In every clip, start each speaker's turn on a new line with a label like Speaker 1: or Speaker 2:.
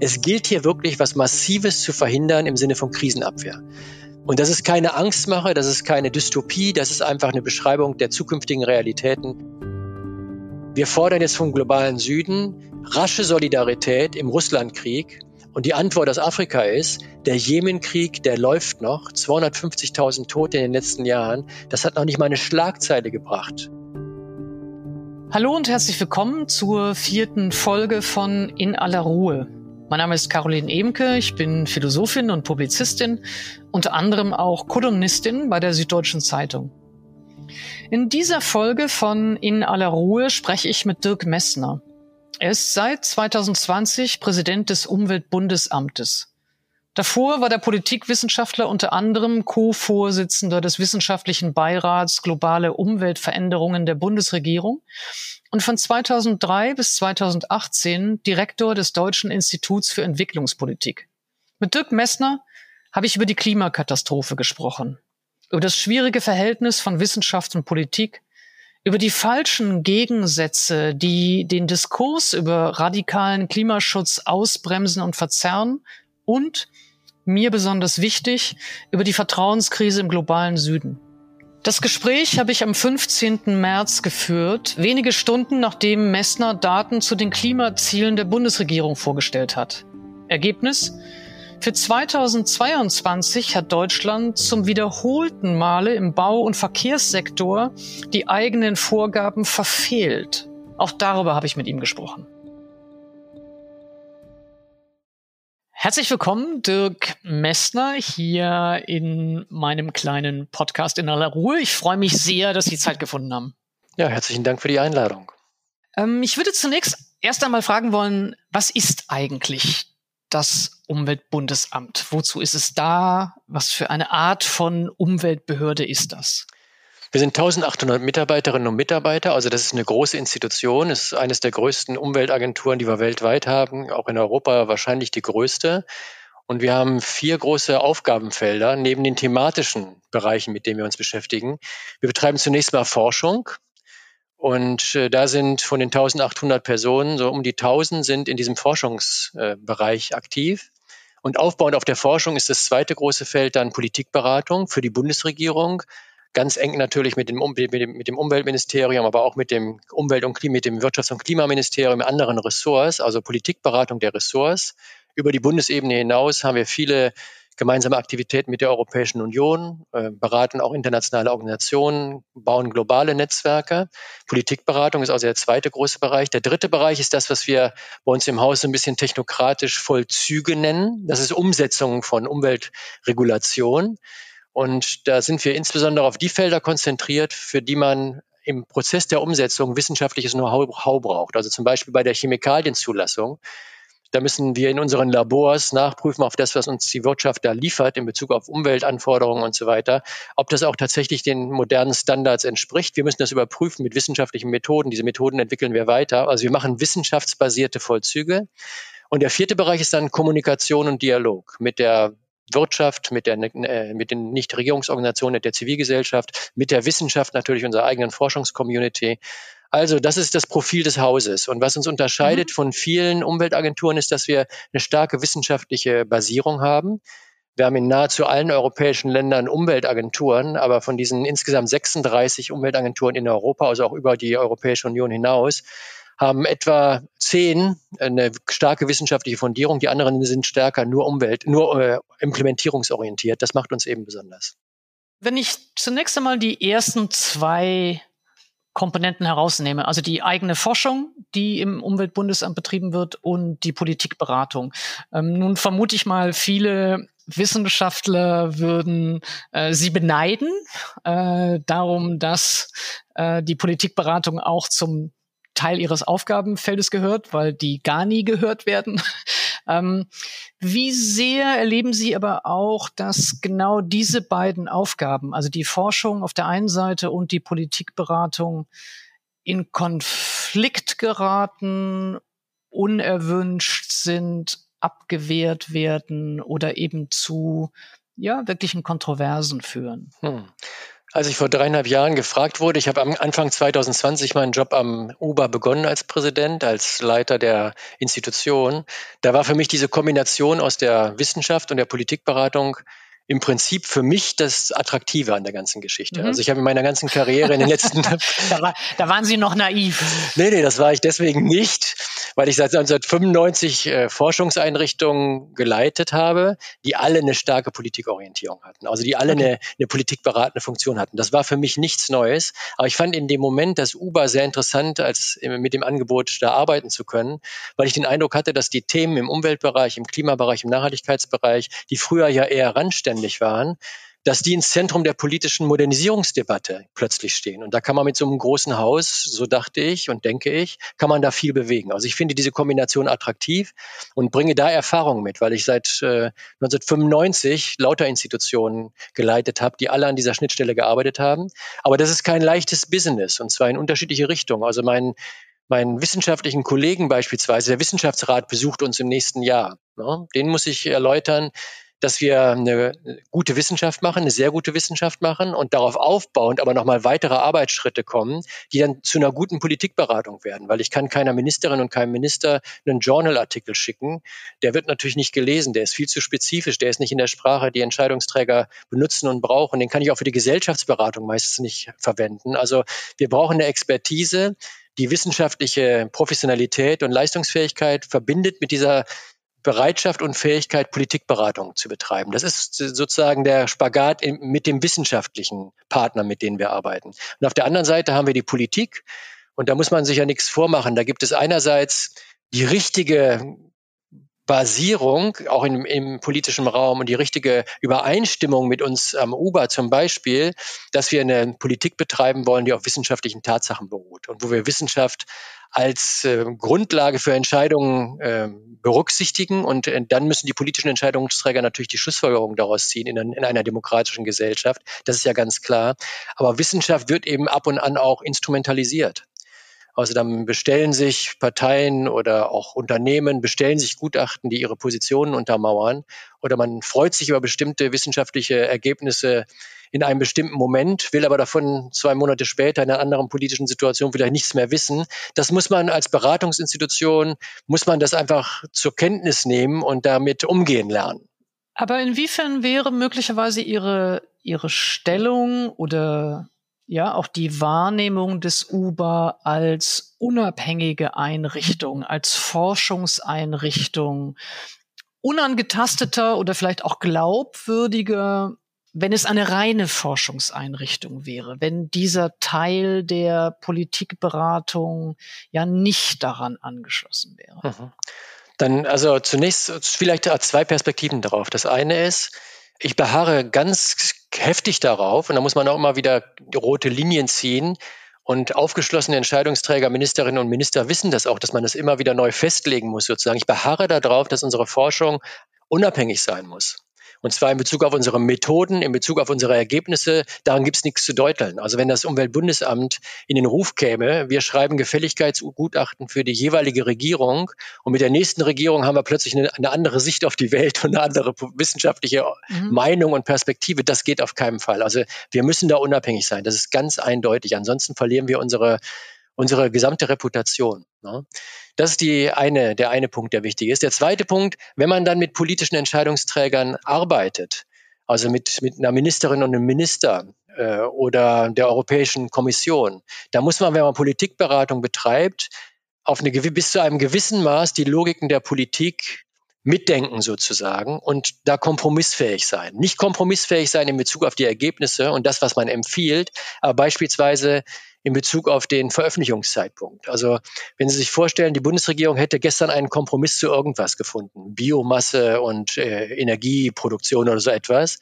Speaker 1: Es gilt hier wirklich, was Massives zu verhindern im Sinne von Krisenabwehr. Und das ist keine Angstmache, das ist keine Dystopie, das ist einfach eine Beschreibung der zukünftigen Realitäten. Wir fordern jetzt vom globalen Süden rasche Solidarität im Russlandkrieg. Und die Antwort aus Afrika ist, der Jemenkrieg, der läuft noch, 250.000 Tote in den letzten Jahren, das hat noch nicht mal eine Schlagzeile gebracht.
Speaker 2: Hallo und herzlich willkommen zur vierten Folge von In aller Ruhe. Mein Name ist Caroline Emke, ich bin Philosophin und Publizistin, unter anderem auch Kolumnistin bei der Süddeutschen Zeitung. In dieser Folge von In aller Ruhe spreche ich mit Dirk Messner. Er ist seit 2020 Präsident des Umweltbundesamtes. Davor war der Politikwissenschaftler unter anderem Co-Vorsitzender des Wissenschaftlichen Beirats Globale Umweltveränderungen der Bundesregierung und von 2003 bis 2018 Direktor des Deutschen Instituts für Entwicklungspolitik. Mit Dirk Messner habe ich über die Klimakatastrophe gesprochen, über das schwierige Verhältnis von Wissenschaft und Politik, über die falschen Gegensätze, die den Diskurs über radikalen Klimaschutz ausbremsen und verzerren und mir besonders wichtig, über die Vertrauenskrise im globalen Süden. Das Gespräch habe ich am 15. März geführt, wenige Stunden nachdem Messner Daten zu den Klimazielen der Bundesregierung vorgestellt hat. Ergebnis? Für 2022 hat Deutschland zum wiederholten Male im Bau- und Verkehrssektor die eigenen Vorgaben verfehlt. Auch darüber habe ich mit ihm gesprochen. Herzlich willkommen, Dirk Messner, hier in meinem kleinen Podcast in aller Ruhe. Ich freue mich sehr, dass Sie Zeit gefunden haben.
Speaker 1: Ja, herzlichen Dank für die Einladung.
Speaker 2: Ähm, ich würde zunächst erst einmal fragen wollen, was ist eigentlich das Umweltbundesamt? Wozu ist es da? Was für eine Art von Umweltbehörde ist das?
Speaker 1: Wir sind 1800 Mitarbeiterinnen und Mitarbeiter, also das ist eine große Institution, ist eines der größten Umweltagenturen, die wir weltweit haben, auch in Europa wahrscheinlich die größte. Und wir haben vier große Aufgabenfelder neben den thematischen Bereichen, mit denen wir uns beschäftigen. Wir betreiben zunächst mal Forschung. Und äh, da sind von den 1800 Personen, so um die 1000 sind in diesem Forschungsbereich äh, aktiv. Und aufbauend auf der Forschung ist das zweite große Feld dann Politikberatung für die Bundesregierung ganz eng natürlich mit dem, mit dem, mit dem Umweltministerium, aber auch mit dem Umwelt- und mit dem Wirtschafts- und Klimaministerium, anderen Ressorts, also Politikberatung der Ressorts. Über die Bundesebene hinaus haben wir viele gemeinsame Aktivitäten mit der Europäischen Union, äh, beraten auch internationale Organisationen, bauen globale Netzwerke. Politikberatung ist also der zweite große Bereich. Der dritte Bereich ist das, was wir bei uns im Haus so ein bisschen technokratisch Vollzüge nennen. Das ist Umsetzung von Umweltregulation. Und da sind wir insbesondere auf die Felder konzentriert, für die man im Prozess der Umsetzung wissenschaftliches Know-how braucht. Also zum Beispiel bei der Chemikalienzulassung. Da müssen wir in unseren Labors nachprüfen auf das, was uns die Wirtschaft da liefert in Bezug auf Umweltanforderungen und so weiter, ob das auch tatsächlich den modernen Standards entspricht. Wir müssen das überprüfen mit wissenschaftlichen Methoden. Diese Methoden entwickeln wir weiter. Also wir machen wissenschaftsbasierte Vollzüge. Und der vierte Bereich ist dann Kommunikation und Dialog mit der Wirtschaft, mit, der, äh, mit den Nichtregierungsorganisationen, der Zivilgesellschaft, mit der Wissenschaft natürlich unserer eigenen Forschungscommunity. Also das ist das Profil des Hauses. Und was uns unterscheidet mhm. von vielen Umweltagenturen ist, dass wir eine starke wissenschaftliche Basierung haben. Wir haben in nahezu allen europäischen Ländern Umweltagenturen, aber von diesen insgesamt 36 Umweltagenturen in Europa, also auch über die Europäische Union hinaus, haben etwa zehn eine starke wissenschaftliche Fundierung, die anderen sind stärker nur Umwelt, nur äh, implementierungsorientiert. Das macht uns eben besonders.
Speaker 2: Wenn ich zunächst einmal die ersten zwei Komponenten herausnehme, also die eigene Forschung, die im Umweltbundesamt betrieben wird und die Politikberatung. Ähm, nun vermute ich mal, viele Wissenschaftler würden äh, sie beneiden, äh, darum, dass äh, die Politikberatung auch zum Teil ihres Aufgabenfeldes gehört, weil die gar nie gehört werden. ähm, wie sehr erleben Sie aber auch, dass genau diese beiden Aufgaben, also die Forschung auf der einen Seite und die Politikberatung, in Konflikt geraten, unerwünscht sind, abgewehrt werden oder eben zu ja, wirklichen Kontroversen führen? Hm.
Speaker 1: Als ich vor dreieinhalb Jahren gefragt wurde, ich habe am Anfang 2020 meinen Job am Uber begonnen als Präsident, als Leiter der Institution. Da war für mich diese Kombination aus der Wissenschaft und der Politikberatung im Prinzip für mich das Attraktive an der ganzen Geschichte. Mhm. Also ich habe in meiner ganzen Karriere in den letzten...
Speaker 2: da, war, da waren Sie noch naiv.
Speaker 1: Nee, nee, das war ich deswegen nicht, weil ich seit 1995 äh, Forschungseinrichtungen geleitet habe, die alle eine starke Politikorientierung hatten. Also die alle okay. eine, eine politikberatende Funktion hatten. Das war für mich nichts Neues. Aber ich fand in dem Moment das Uber sehr interessant, als mit dem Angebot da arbeiten zu können, weil ich den Eindruck hatte, dass die Themen im Umweltbereich, im Klimabereich, im Nachhaltigkeitsbereich, die früher ja eher randständig zuständig waren, dass die ins Zentrum der politischen Modernisierungsdebatte plötzlich stehen. Und da kann man mit so einem großen Haus, so dachte ich und denke ich, kann man da viel bewegen. Also ich finde diese Kombination attraktiv und bringe da Erfahrung mit, weil ich seit äh, 1995 lauter Institutionen geleitet habe, die alle an dieser Schnittstelle gearbeitet haben. Aber das ist kein leichtes Business und zwar in unterschiedliche Richtungen. Also mein meinen wissenschaftlichen Kollegen beispielsweise, der Wissenschaftsrat besucht uns im nächsten Jahr. Ne? Den muss ich erläutern, dass wir eine gute Wissenschaft machen, eine sehr gute Wissenschaft machen und darauf aufbauend aber nochmal weitere Arbeitsschritte kommen, die dann zu einer guten Politikberatung werden. Weil ich kann keiner Ministerin und keinem Minister einen Journalartikel schicken. Der wird natürlich nicht gelesen, der ist viel zu spezifisch, der ist nicht in der Sprache, die Entscheidungsträger benutzen und brauchen. Den kann ich auch für die Gesellschaftsberatung meistens nicht verwenden. Also wir brauchen eine Expertise, die wissenschaftliche Professionalität und Leistungsfähigkeit verbindet mit dieser Bereitschaft und Fähigkeit, Politikberatung zu betreiben. Das ist sozusagen der Spagat mit dem wissenschaftlichen Partner, mit denen wir arbeiten. Und auf der anderen Seite haben wir die Politik. Und da muss man sich ja nichts vormachen. Da gibt es einerseits die richtige Basierung auch im, im politischen Raum und die richtige Übereinstimmung mit uns am Uber zum Beispiel, dass wir eine Politik betreiben wollen, die auf wissenschaftlichen Tatsachen beruht und wo wir Wissenschaft als äh, Grundlage für Entscheidungen äh, berücksichtigen und äh, dann müssen die politischen Entscheidungsträger natürlich die Schlussfolgerungen daraus ziehen in, in einer demokratischen Gesellschaft. Das ist ja ganz klar. Aber Wissenschaft wird eben ab und an auch instrumentalisiert. Also dann bestellen sich Parteien oder auch Unternehmen, bestellen sich Gutachten, die ihre Positionen untermauern. Oder man freut sich über bestimmte wissenschaftliche Ergebnisse in einem bestimmten Moment, will aber davon zwei Monate später in einer anderen politischen Situation vielleicht nichts mehr wissen. Das muss man als Beratungsinstitution, muss man das einfach zur Kenntnis nehmen und damit umgehen lernen.
Speaker 2: Aber inwiefern wäre möglicherweise Ihre, Ihre Stellung oder ja auch die Wahrnehmung des Uber als unabhängige Einrichtung, als Forschungseinrichtung, unangetasteter oder vielleicht auch glaubwürdiger, wenn es eine reine Forschungseinrichtung wäre, wenn dieser Teil der Politikberatung ja nicht daran angeschlossen wäre. Mhm.
Speaker 1: Dann also zunächst vielleicht zwei Perspektiven darauf. Das eine ist, ich beharre ganz heftig darauf, und da muss man auch immer wieder rote Linien ziehen. Und aufgeschlossene Entscheidungsträger, Ministerinnen und Minister wissen das auch, dass man das immer wieder neu festlegen muss, sozusagen. Ich beharre darauf, dass unsere Forschung unabhängig sein muss. Und zwar in Bezug auf unsere Methoden, in Bezug auf unsere Ergebnisse. Daran gibt es nichts zu deuteln. Also wenn das Umweltbundesamt in den Ruf käme, wir schreiben Gefälligkeitsgutachten für die jeweilige Regierung und mit der nächsten Regierung haben wir plötzlich eine, eine andere Sicht auf die Welt und eine andere wissenschaftliche mhm. Meinung und Perspektive. Das geht auf keinen Fall. Also wir müssen da unabhängig sein. Das ist ganz eindeutig. Ansonsten verlieren wir unsere unsere gesamte Reputation. Ne? Das ist die eine, der eine Punkt, der wichtig ist. Der zweite Punkt, wenn man dann mit politischen Entscheidungsträgern arbeitet, also mit, mit einer Ministerin und einem Minister äh, oder der Europäischen Kommission, da muss man, wenn man Politikberatung betreibt, auf eine, bis zu einem gewissen Maß die Logiken der Politik mitdenken sozusagen und da kompromissfähig sein. Nicht kompromissfähig sein in Bezug auf die Ergebnisse und das, was man empfiehlt, aber beispielsweise in Bezug auf den Veröffentlichungszeitpunkt. Also wenn Sie sich vorstellen, die Bundesregierung hätte gestern einen Kompromiss zu irgendwas gefunden, Biomasse und äh, Energieproduktion oder so etwas.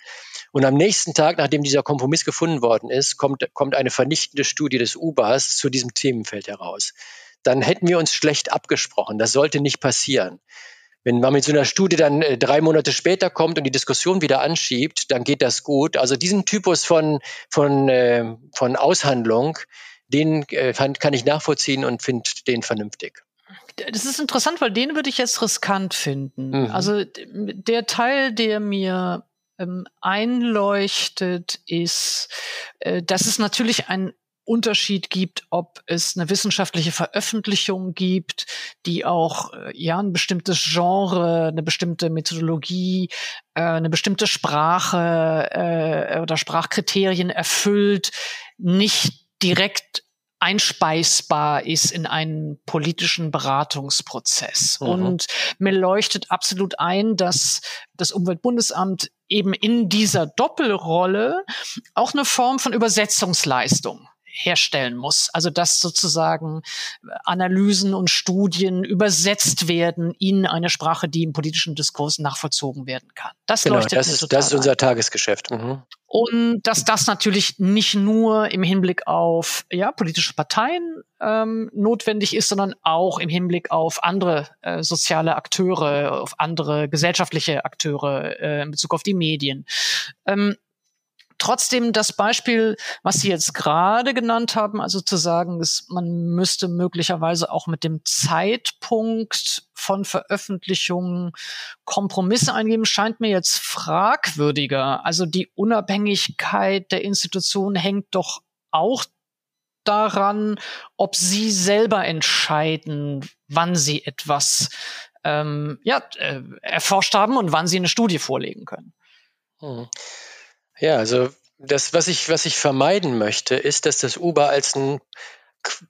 Speaker 1: Und am nächsten Tag, nachdem dieser Kompromiss gefunden worden ist, kommt, kommt eine vernichtende Studie des UBAs zu diesem Themenfeld heraus. Dann hätten wir uns schlecht abgesprochen. Das sollte nicht passieren. Wenn man mit so einer Studie dann äh, drei Monate später kommt und die Diskussion wieder anschiebt, dann geht das gut. Also diesen Typus von, von, äh, von Aushandlung, den äh, kann ich nachvollziehen und finde den vernünftig.
Speaker 2: Das ist interessant, weil den würde ich jetzt riskant finden. Mhm. Also der Teil, der mir ähm, einleuchtet, ist, äh, dass es natürlich ein Unterschied gibt, ob es eine wissenschaftliche Veröffentlichung gibt, die auch äh, ja ein bestimmtes Genre, eine bestimmte Methodologie, äh, eine bestimmte Sprache äh, oder Sprachkriterien erfüllt, nicht direkt einspeisbar ist in einen politischen Beratungsprozess. Mhm. Und mir leuchtet absolut ein, dass das Umweltbundesamt eben in dieser Doppelrolle auch eine Form von Übersetzungsleistung herstellen muss. Also dass sozusagen Analysen und Studien übersetzt werden in eine Sprache, die im politischen Diskurs nachvollzogen werden kann.
Speaker 1: Das genau, leuchtet das mir ist, total Das ist unser ein. Tagesgeschäft. Mhm.
Speaker 2: Und dass das natürlich nicht nur im Hinblick auf ja, politische Parteien ähm, notwendig ist, sondern auch im Hinblick auf andere äh, soziale Akteure, auf andere gesellschaftliche Akteure äh, in Bezug auf die Medien. Ähm, trotzdem das Beispiel, was Sie jetzt gerade genannt haben, also zu sagen, dass man müsste möglicherweise auch mit dem Zeitpunkt von Veröffentlichungen Kompromisse eingeben, scheint mir jetzt fragwürdiger. Also die Unabhängigkeit der Institution hängt doch auch daran, ob sie selber entscheiden, wann sie etwas ähm, ja, äh, erforscht haben und wann sie eine Studie vorlegen können.
Speaker 1: Hm. Ja, also das, was ich, was ich vermeiden möchte, ist, dass das Uber als ein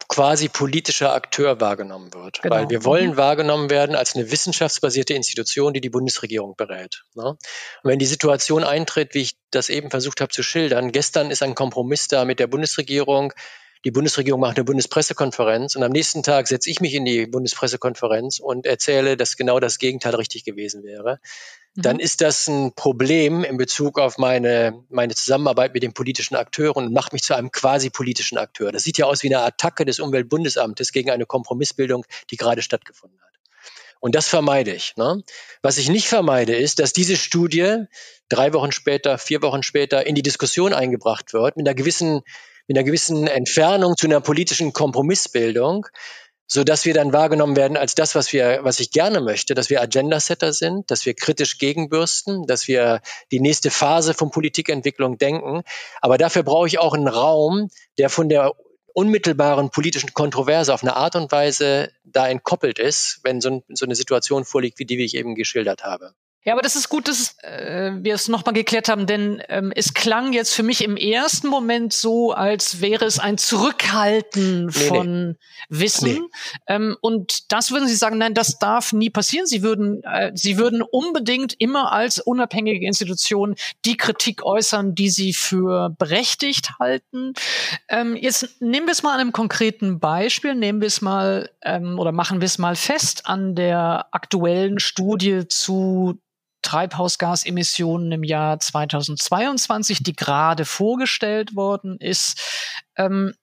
Speaker 1: quasi politischer Akteur wahrgenommen wird. Genau. Weil wir wollen mhm. wahrgenommen werden als eine wissenschaftsbasierte Institution, die die Bundesregierung berät. Ne? Und wenn die Situation eintritt, wie ich das eben versucht habe zu schildern, gestern ist ein Kompromiss da mit der Bundesregierung, die Bundesregierung macht eine Bundespressekonferenz und am nächsten Tag setze ich mich in die Bundespressekonferenz und erzähle, dass genau das Gegenteil richtig gewesen wäre. Dann mhm. ist das ein Problem in Bezug auf meine, meine Zusammenarbeit mit den politischen Akteuren und macht mich zu einem quasi politischen Akteur. Das sieht ja aus wie eine Attacke des Umweltbundesamtes gegen eine Kompromissbildung, die gerade stattgefunden hat. Und das vermeide ich. Ne? Was ich nicht vermeide, ist, dass diese Studie drei Wochen später, vier Wochen später in die Diskussion eingebracht wird, mit einer gewissen mit einer gewissen Entfernung zu einer politischen Kompromissbildung, so dass wir dann wahrgenommen werden als das, was wir, was ich gerne möchte, dass wir Agenda-Setter sind, dass wir kritisch gegenbürsten, dass wir die nächste Phase von Politikentwicklung denken. Aber dafür brauche ich auch einen Raum, der von der unmittelbaren politischen Kontroverse auf eine Art und Weise da entkoppelt ist, wenn so, so eine Situation vorliegt, wie die, wie ich eben geschildert habe.
Speaker 2: Ja, aber das ist gut, dass äh, wir es nochmal geklärt haben, denn ähm, es klang jetzt für mich im ersten Moment so, als wäre es ein Zurückhalten nee, von nee. Wissen. Nee. Ähm, und das würden Sie sagen, nein, das darf nie passieren. Sie würden, äh, Sie würden unbedingt immer als unabhängige Institution die Kritik äußern, die Sie für berechtigt halten. Ähm, jetzt nehmen wir es mal an einem konkreten Beispiel, nehmen wir es mal ähm, oder machen wir es mal fest an der aktuellen Studie zu Treibhausgasemissionen im Jahr 2022, die gerade vorgestellt worden ist. Ähm,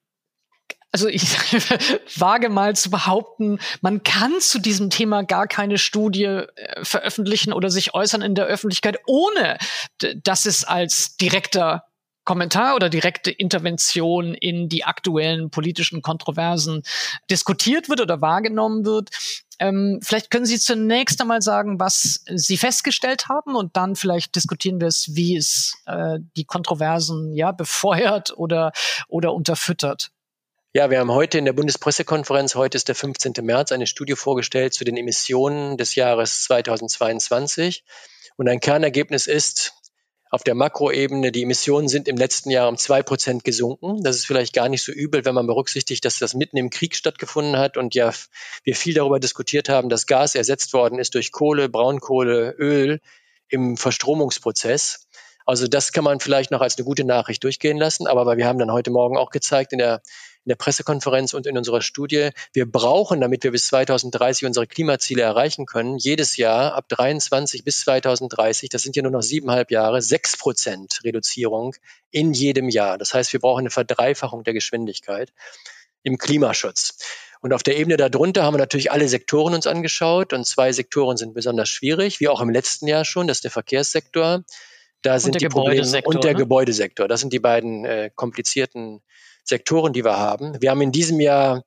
Speaker 2: also ich wage mal zu behaupten, man kann zu diesem Thema gar keine Studie äh, veröffentlichen oder sich äußern in der Öffentlichkeit, ohne dass es als direkter Kommentar oder direkte Intervention in die aktuellen politischen Kontroversen diskutiert wird oder wahrgenommen wird. Ähm, vielleicht können Sie zunächst einmal sagen, was Sie festgestellt haben und dann vielleicht diskutieren wir es, wie es äh, die Kontroversen ja befeuert oder, oder unterfüttert.
Speaker 1: Ja, wir haben heute in der Bundespressekonferenz, heute ist der 15. März, eine Studie vorgestellt zu den Emissionen des Jahres 2022. Und ein Kernergebnis ist, auf der Makroebene, die Emissionen sind im letzten Jahr um zwei Prozent gesunken. Das ist vielleicht gar nicht so übel, wenn man berücksichtigt, dass das mitten im Krieg stattgefunden hat und ja, wir viel darüber diskutiert haben, dass Gas ersetzt worden ist durch Kohle, Braunkohle, Öl im Verstromungsprozess. Also das kann man vielleicht noch als eine gute Nachricht durchgehen lassen, aber wir haben dann heute Morgen auch gezeigt in der der Pressekonferenz und in unserer Studie, wir brauchen, damit wir bis 2030 unsere Klimaziele erreichen können, jedes Jahr ab 23 bis 2030, das sind ja nur noch siebeneinhalb Jahre, sechs Prozent Reduzierung in jedem Jahr. Das heißt, wir brauchen eine Verdreifachung der Geschwindigkeit im Klimaschutz. Und auf der Ebene darunter haben wir natürlich alle Sektoren uns angeschaut und zwei Sektoren sind besonders schwierig, wie auch im letzten Jahr schon, das ist der Verkehrssektor. Da sind die Probleme und der ne? Gebäudesektor. Das sind die beiden äh, komplizierten Sektoren, die wir haben. Wir haben in diesem Jahr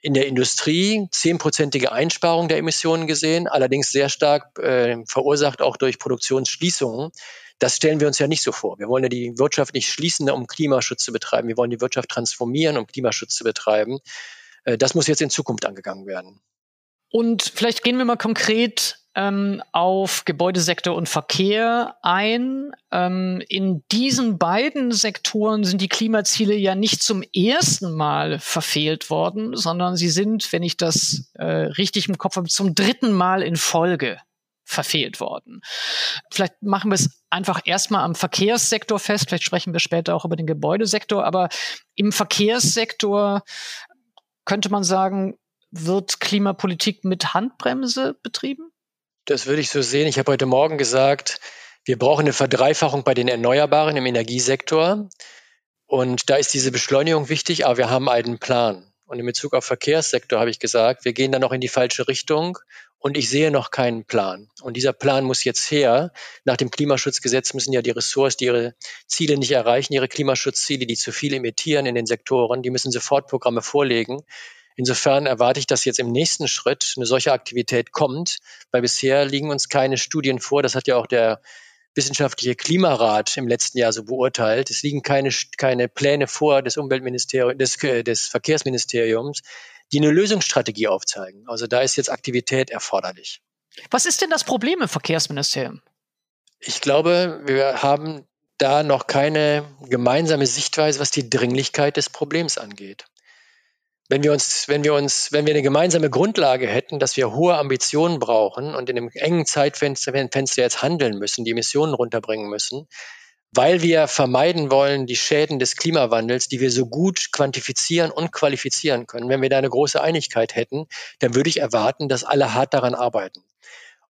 Speaker 1: in der Industrie zehnprozentige Einsparung der Emissionen gesehen, allerdings sehr stark äh, verursacht auch durch Produktionsschließungen. Das stellen wir uns ja nicht so vor. Wir wollen ja die Wirtschaft nicht schließen, um Klimaschutz zu betreiben. Wir wollen die Wirtschaft transformieren, um Klimaschutz zu betreiben. Äh, das muss jetzt in Zukunft angegangen werden.
Speaker 2: Und vielleicht gehen wir mal konkret ähm, auf Gebäudesektor und Verkehr ein. Ähm, in diesen beiden Sektoren sind die Klimaziele ja nicht zum ersten Mal verfehlt worden, sondern sie sind, wenn ich das äh, richtig im Kopf habe, zum dritten Mal in Folge verfehlt worden. Vielleicht machen wir es einfach erstmal am Verkehrssektor fest, vielleicht sprechen wir später auch über den Gebäudesektor, aber im Verkehrssektor könnte man sagen, wird Klimapolitik mit Handbremse betrieben?
Speaker 1: Das würde ich so sehen. Ich habe heute Morgen gesagt, wir brauchen eine Verdreifachung bei den Erneuerbaren im Energiesektor. Und da ist diese Beschleunigung wichtig, aber wir haben einen Plan. Und in Bezug auf Verkehrssektor habe ich gesagt, wir gehen da noch in die falsche Richtung und ich sehe noch keinen Plan. Und dieser Plan muss jetzt her. Nach dem Klimaschutzgesetz müssen ja die Ressorts, die ihre Ziele nicht erreichen, ihre Klimaschutzziele, die zu viel emittieren in den Sektoren, die müssen Sofortprogramme vorlegen. Insofern erwarte ich, dass jetzt im nächsten Schritt eine solche Aktivität kommt, weil bisher liegen uns keine Studien vor. Das hat ja auch der wissenschaftliche Klimarat im letzten Jahr so beurteilt. Es liegen keine, keine Pläne vor des Umweltministeriums, des, des Verkehrsministeriums, die eine Lösungsstrategie aufzeigen. Also da ist jetzt Aktivität erforderlich.
Speaker 2: Was ist denn das Problem im Verkehrsministerium?
Speaker 1: Ich glaube, wir haben da noch keine gemeinsame Sichtweise, was die Dringlichkeit des Problems angeht wenn wir uns, wenn wir uns, wenn wir eine gemeinsame Grundlage hätten, dass wir hohe Ambitionen brauchen und in einem engen Zeitfenster Fenster jetzt handeln müssen, die Emissionen runterbringen müssen, weil wir vermeiden wollen die Schäden des Klimawandels, die wir so gut quantifizieren und qualifizieren können. Wenn wir da eine große Einigkeit hätten, dann würde ich erwarten, dass alle hart daran arbeiten.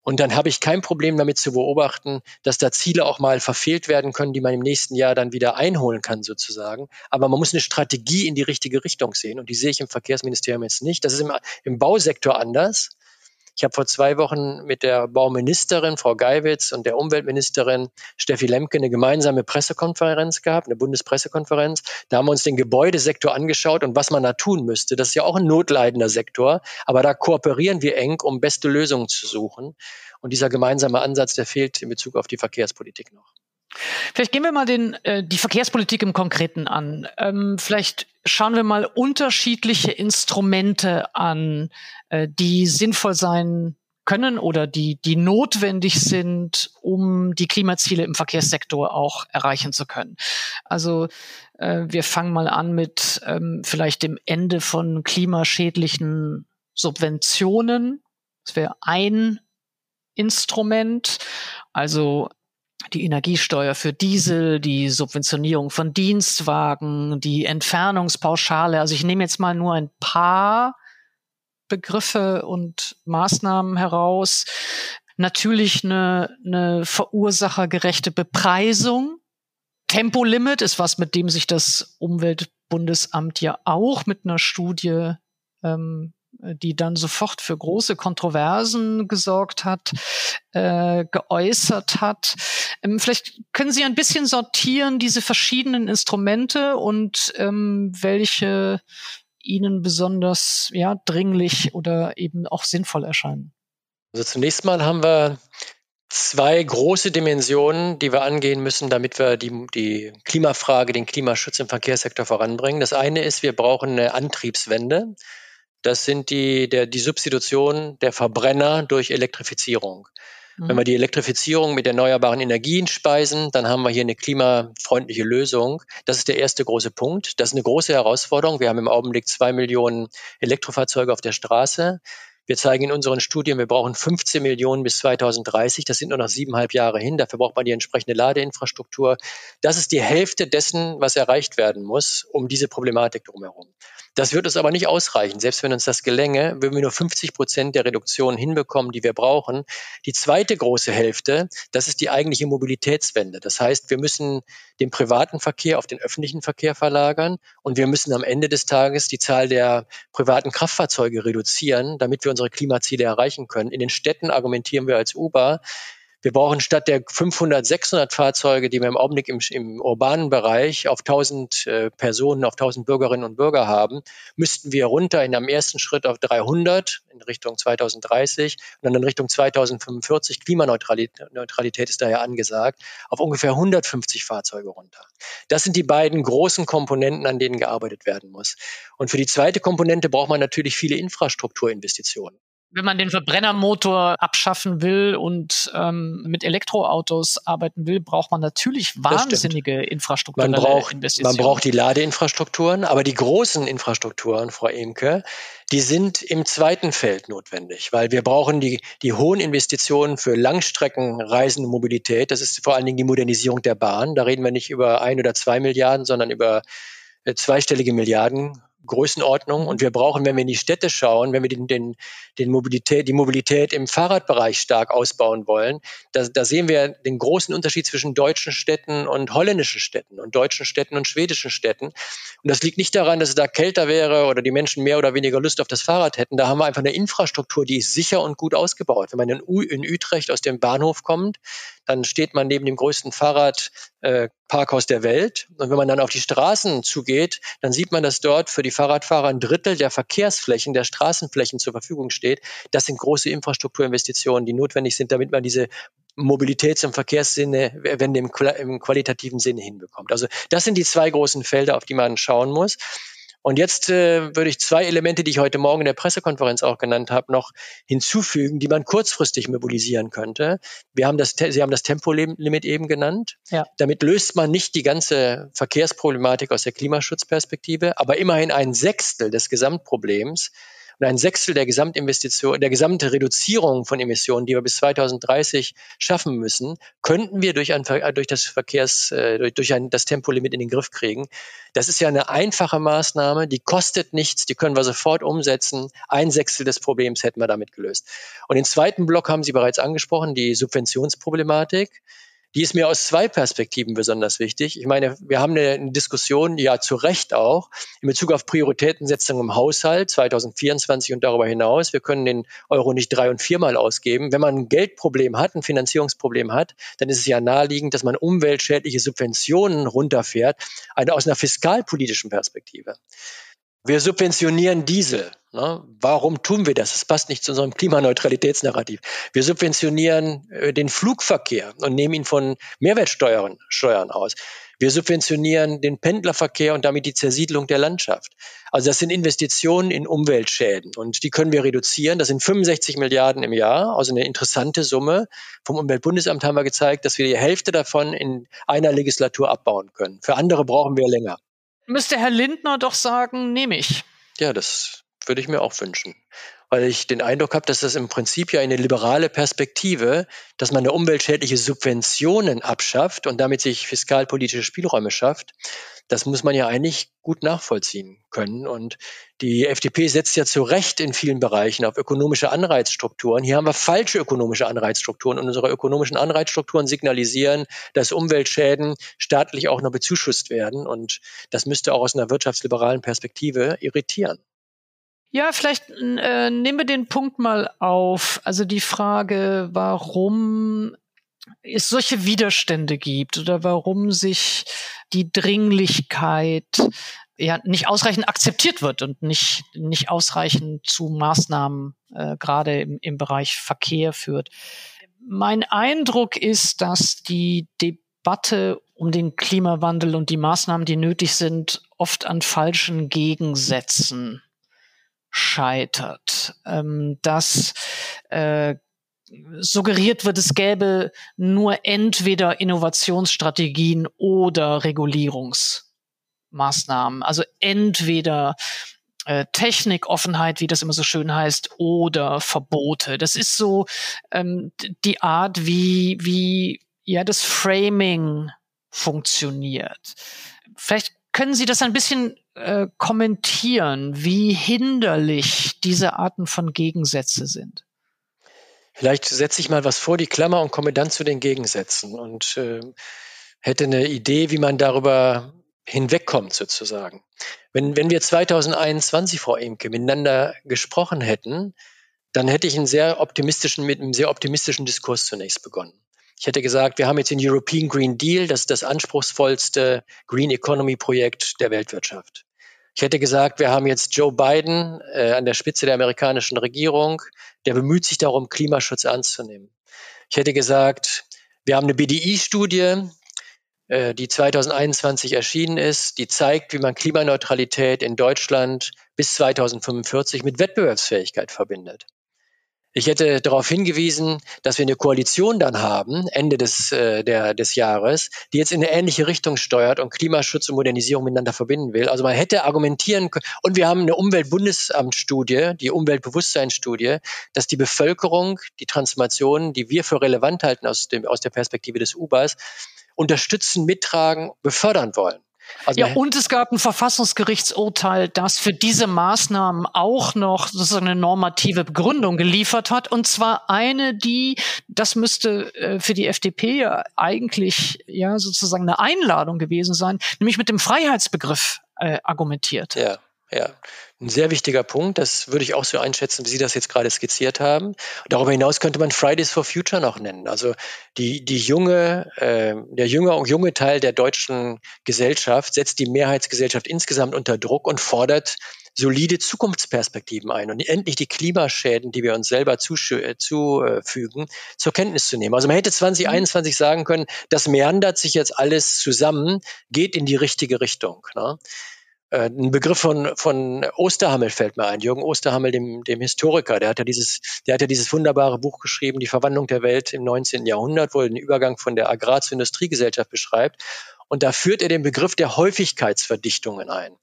Speaker 1: Und dann habe ich kein Problem damit zu beobachten, dass da Ziele auch mal verfehlt werden können, die man im nächsten Jahr dann wieder einholen kann, sozusagen. Aber man muss eine Strategie in die richtige Richtung sehen. Und die sehe ich im Verkehrsministerium jetzt nicht. Das ist im, im Bausektor anders. Ich habe vor zwei Wochen mit der Bauministerin, Frau Geiwitz, und der Umweltministerin Steffi Lemke eine gemeinsame Pressekonferenz gehabt, eine Bundespressekonferenz. Da haben wir uns den Gebäudesektor angeschaut und was man da tun müsste. Das ist ja auch ein notleidender Sektor, aber da kooperieren wir eng, um beste Lösungen zu suchen. Und dieser gemeinsame Ansatz, der fehlt in Bezug auf die Verkehrspolitik noch.
Speaker 2: Vielleicht gehen wir mal den, äh, die Verkehrspolitik im Konkreten an. Ähm, vielleicht schauen wir mal unterschiedliche Instrumente an, äh, die sinnvoll sein können oder die, die notwendig sind, um die Klimaziele im Verkehrssektor auch erreichen zu können. Also äh, wir fangen mal an mit ähm, vielleicht dem Ende von klimaschädlichen Subventionen. Das wäre ein Instrument. Also die Energiesteuer für Diesel, die Subventionierung von Dienstwagen, die Entfernungspauschale. Also ich nehme jetzt mal nur ein paar Begriffe und Maßnahmen heraus. Natürlich eine, eine verursachergerechte Bepreisung. Tempolimit ist was, mit dem sich das Umweltbundesamt ja auch mit einer Studie ähm, die dann sofort für große Kontroversen gesorgt hat, äh, geäußert hat. Ähm, vielleicht können Sie ein bisschen sortieren, diese verschiedenen Instrumente und ähm, welche Ihnen besonders ja, dringlich oder eben auch sinnvoll erscheinen.
Speaker 1: Also zunächst mal haben wir zwei große Dimensionen, die wir angehen müssen, damit wir die, die Klimafrage, den Klimaschutz im Verkehrssektor voranbringen. Das eine ist, wir brauchen eine Antriebswende. Das sind die, der, die Substitution der Verbrenner durch Elektrifizierung. Mhm. Wenn wir die Elektrifizierung mit erneuerbaren Energien speisen, dann haben wir hier eine klimafreundliche Lösung. Das ist der erste große Punkt. Das ist eine große Herausforderung. Wir haben im Augenblick zwei Millionen Elektrofahrzeuge auf der Straße. Wir zeigen in unseren Studien, wir brauchen 15 Millionen bis 2030. Das sind nur noch siebeneinhalb Jahre hin. Dafür braucht man die entsprechende Ladeinfrastruktur. Das ist die Hälfte dessen, was erreicht werden muss, um diese Problematik drumherum. Das wird uns aber nicht ausreichen. Selbst wenn uns das gelänge, würden wir nur 50 Prozent der Reduktion hinbekommen, die wir brauchen. Die zweite große Hälfte, das ist die eigentliche Mobilitätswende. Das heißt, wir müssen den privaten Verkehr auf den öffentlichen Verkehr verlagern und wir müssen am Ende des Tages die Zahl der privaten Kraftfahrzeuge reduzieren, damit wir unsere Klimaziele erreichen können. In den Städten argumentieren wir als Uber, Wir brauchen statt der 500, 600 Fahrzeuge, die wir im Augenblick im, im urbanen Bereich auf 1000 äh, Personen, auf 1000 Bürgerinnen und Bürger haben, müssten wir runter in einem ersten Schritt auf 300 in Richtung 2030 und dann in Richtung 2045. Klimaneutralität ist daher angesagt, auf ungefähr 150 Fahrzeuge runter. Das sind die beiden großen Komponenten, an denen gearbeitet werden muss. Und für die zweite Komponente braucht man natürlich viele Infrastrukturinvestitionen
Speaker 2: wenn man den Verbrennermotor abschaffen will und ähm, mit Elektroautos arbeiten will, braucht man natürlich wahnsinnige Infrastrukturen.
Speaker 1: Man braucht, man braucht die Ladeinfrastrukturen, aber die großen Infrastrukturen, Frau Emke, die sind im zweiten Feld notwendig, weil wir brauchen die, die hohen Investitionen für Langstreckenreisende Mobilität. Das ist vor allen Dingen die Modernisierung der Bahn. Da reden wir nicht über ein oder zwei Milliarden, sondern über äh, zweistellige Milliarden Größenordnung. Und wir brauchen, wenn wir in die Städte schauen, wenn wir den, den, den Mobilität, die Mobilität im Fahrradbereich stark ausbauen wollen, da, da sehen wir den großen Unterschied zwischen deutschen Städten und holländischen Städten und deutschen Städten und schwedischen Städten. Und das liegt nicht daran, dass es da kälter wäre oder die Menschen mehr oder weniger Lust auf das Fahrrad hätten. Da haben wir einfach eine Infrastruktur, die ist sicher und gut ausgebaut. Wenn man in, U in Utrecht aus dem Bahnhof kommt, dann steht man neben dem größten Fahrradparkhaus äh, der Welt. Und wenn man dann auf die Straßen zugeht, dann sieht man, dass dort für die Fahrradfahrer ein Drittel der Verkehrsflächen, der Straßenflächen zur Verfügung steht. Das sind große Infrastrukturinvestitionen, die notwendig sind, damit man diese Mobilitäts- und Verkehrssinne, wenn im, im qualitativen Sinne hinbekommt. Also das sind die zwei großen Felder, auf die man schauen muss. Und jetzt äh, würde ich zwei Elemente, die ich heute Morgen in der Pressekonferenz auch genannt habe, noch hinzufügen, die man kurzfristig mobilisieren könnte. Wir haben das, Sie haben das Tempolimit eben genannt. Ja. Damit löst man nicht die ganze Verkehrsproblematik aus der Klimaschutzperspektive, aber immerhin ein Sechstel des Gesamtproblems und ein Sechstel der Gesamtinvestition, der gesamte Reduzierung von Emissionen, die wir bis 2030 schaffen müssen, könnten wir durch, ein, durch das Verkehrs, äh, durch, durch ein, das Tempolimit in den Griff kriegen. Das ist ja eine einfache Maßnahme, die kostet nichts, die können wir sofort umsetzen. Ein Sechstel des Problems hätten wir damit gelöst. Und den zweiten Block haben Sie bereits angesprochen, die Subventionsproblematik die ist mir aus zwei Perspektiven besonders wichtig. Ich meine, wir haben eine, Diskussion, ja zu Recht auch, in Bezug auf Prioritätensetzung im Haushalt 2024 und darüber hinaus. Wir können den Euro nicht drei- und viermal ausgeben. Wenn man ein Geldproblem hat, ein Finanzierungsproblem hat, dann ist es ja naheliegend, dass man umweltschädliche Subventionen runterfährt, eine, aus einer fiskalpolitischen Perspektive. Wir subventionieren Diesel. Ne? Warum tun wir das? Das passt nicht zu unserem Klimaneutralitätsnarrativ. Wir subventionieren äh, den Flugverkehr und nehmen ihn von Mehrwertsteuern Steuern aus. Wir subventionieren den Pendlerverkehr und damit die Zersiedlung der Landschaft. Also das sind Investitionen in Umweltschäden und die können wir reduzieren. Das sind 65 Milliarden im Jahr, also eine interessante Summe. Vom Umweltbundesamt haben wir gezeigt, dass wir die Hälfte davon in einer Legislatur abbauen können. Für andere brauchen wir länger
Speaker 2: müsste Herr Lindner doch sagen, nehme ich.
Speaker 1: Ja, das würde ich mir auch wünschen. Weil ich den Eindruck habe, dass das im Prinzip ja eine liberale Perspektive, dass man eine umweltschädliche Subventionen abschafft und damit sich fiskalpolitische Spielräume schafft, das muss man ja eigentlich gut nachvollziehen können. Und die FDP setzt ja zu Recht in vielen Bereichen auf ökonomische Anreizstrukturen. Hier haben wir falsche ökonomische Anreizstrukturen und unsere ökonomischen Anreizstrukturen signalisieren, dass Umweltschäden staatlich auch noch bezuschusst werden. Und das müsste auch aus einer wirtschaftsliberalen Perspektive irritieren.
Speaker 2: Ja, vielleicht äh, nehmen wir den Punkt mal auf. Also die Frage, warum es solche Widerstände gibt oder warum sich die Dringlichkeit ja nicht ausreichend akzeptiert wird und nicht, nicht ausreichend zu Maßnahmen äh, gerade im, im Bereich Verkehr führt. Mein Eindruck ist, dass die Debatte um den Klimawandel und die Maßnahmen, die nötig sind, oft an falschen Gegensätzen scheitert. Ähm, dass äh, suggeriert wird, es gäbe nur entweder Innovationsstrategien oder Regulierungsmaßnahmen. Also entweder äh, Technikoffenheit, wie das immer so schön heißt, oder Verbote. Das ist so ähm, die Art, wie, wie ja das Framing funktioniert. Vielleicht können Sie das ein bisschen äh, kommentieren, wie hinderlich diese Arten von Gegensätze sind?
Speaker 1: Vielleicht setze ich mal was vor die Klammer und komme dann zu den Gegensätzen und äh, hätte eine Idee, wie man darüber hinwegkommt sozusagen. Wenn, wenn wir 2021, Frau Emke, miteinander gesprochen hätten, dann hätte ich einen sehr optimistischen, mit einem sehr optimistischen Diskurs zunächst begonnen. Ich hätte gesagt, wir haben jetzt den European Green Deal, das ist das anspruchsvollste Green Economy Projekt der Weltwirtschaft. Ich hätte gesagt, wir haben jetzt Joe Biden äh, an der Spitze der amerikanischen Regierung, der bemüht sich darum, Klimaschutz anzunehmen. Ich hätte gesagt, wir haben eine BDI-Studie, äh, die 2021 erschienen ist, die zeigt, wie man Klimaneutralität in Deutschland bis 2045 mit Wettbewerbsfähigkeit verbindet. Ich hätte darauf hingewiesen, dass wir eine Koalition dann haben, Ende des, äh, der, des Jahres, die jetzt in eine ähnliche Richtung steuert und Klimaschutz und Modernisierung miteinander verbinden will. Also man hätte argumentieren können, und wir haben eine Umweltbundesamtstudie, die Umweltbewusstseinsstudie, dass die Bevölkerung die Transformation, die wir für relevant halten aus, dem, aus der Perspektive des UBAs, unterstützen, mittragen, befördern wollen.
Speaker 2: Also ja, und es gab ein Verfassungsgerichtsurteil, das für diese Maßnahmen auch noch sozusagen eine normative Begründung geliefert hat. Und zwar eine, die, das müsste äh, für die FDP ja eigentlich ja sozusagen eine Einladung gewesen sein, nämlich mit dem Freiheitsbegriff äh, argumentiert.
Speaker 1: Ja, ja ein sehr wichtiger Punkt. Das würde ich auch so einschätzen, wie Sie das jetzt gerade skizziert haben. Darüber hinaus könnte man Fridays for Future noch nennen. Also die, die junge, äh, der junge, junge Teil der deutschen Gesellschaft setzt die Mehrheitsgesellschaft insgesamt unter Druck und fordert solide Zukunftsperspektiven ein und endlich die Klimaschäden, die wir uns selber äh, zufügen, zur Kenntnis zu nehmen. Also man hätte 2021 mhm. sagen können, das meandert sich jetzt alles zusammen, geht in die richtige Richtung. Ne? Äh, ein Begriff von, von Osterhammel fällt mir ein, Jürgen Osterhammel, dem, dem Historiker, der hat ja dieses, der hat ja dieses wunderbare Buch geschrieben, Die Verwandlung der Welt im 19. Jahrhundert, wo er den Übergang von der Agrar- zur Industriegesellschaft beschreibt. Und da führt er den Begriff der Häufigkeitsverdichtungen ein.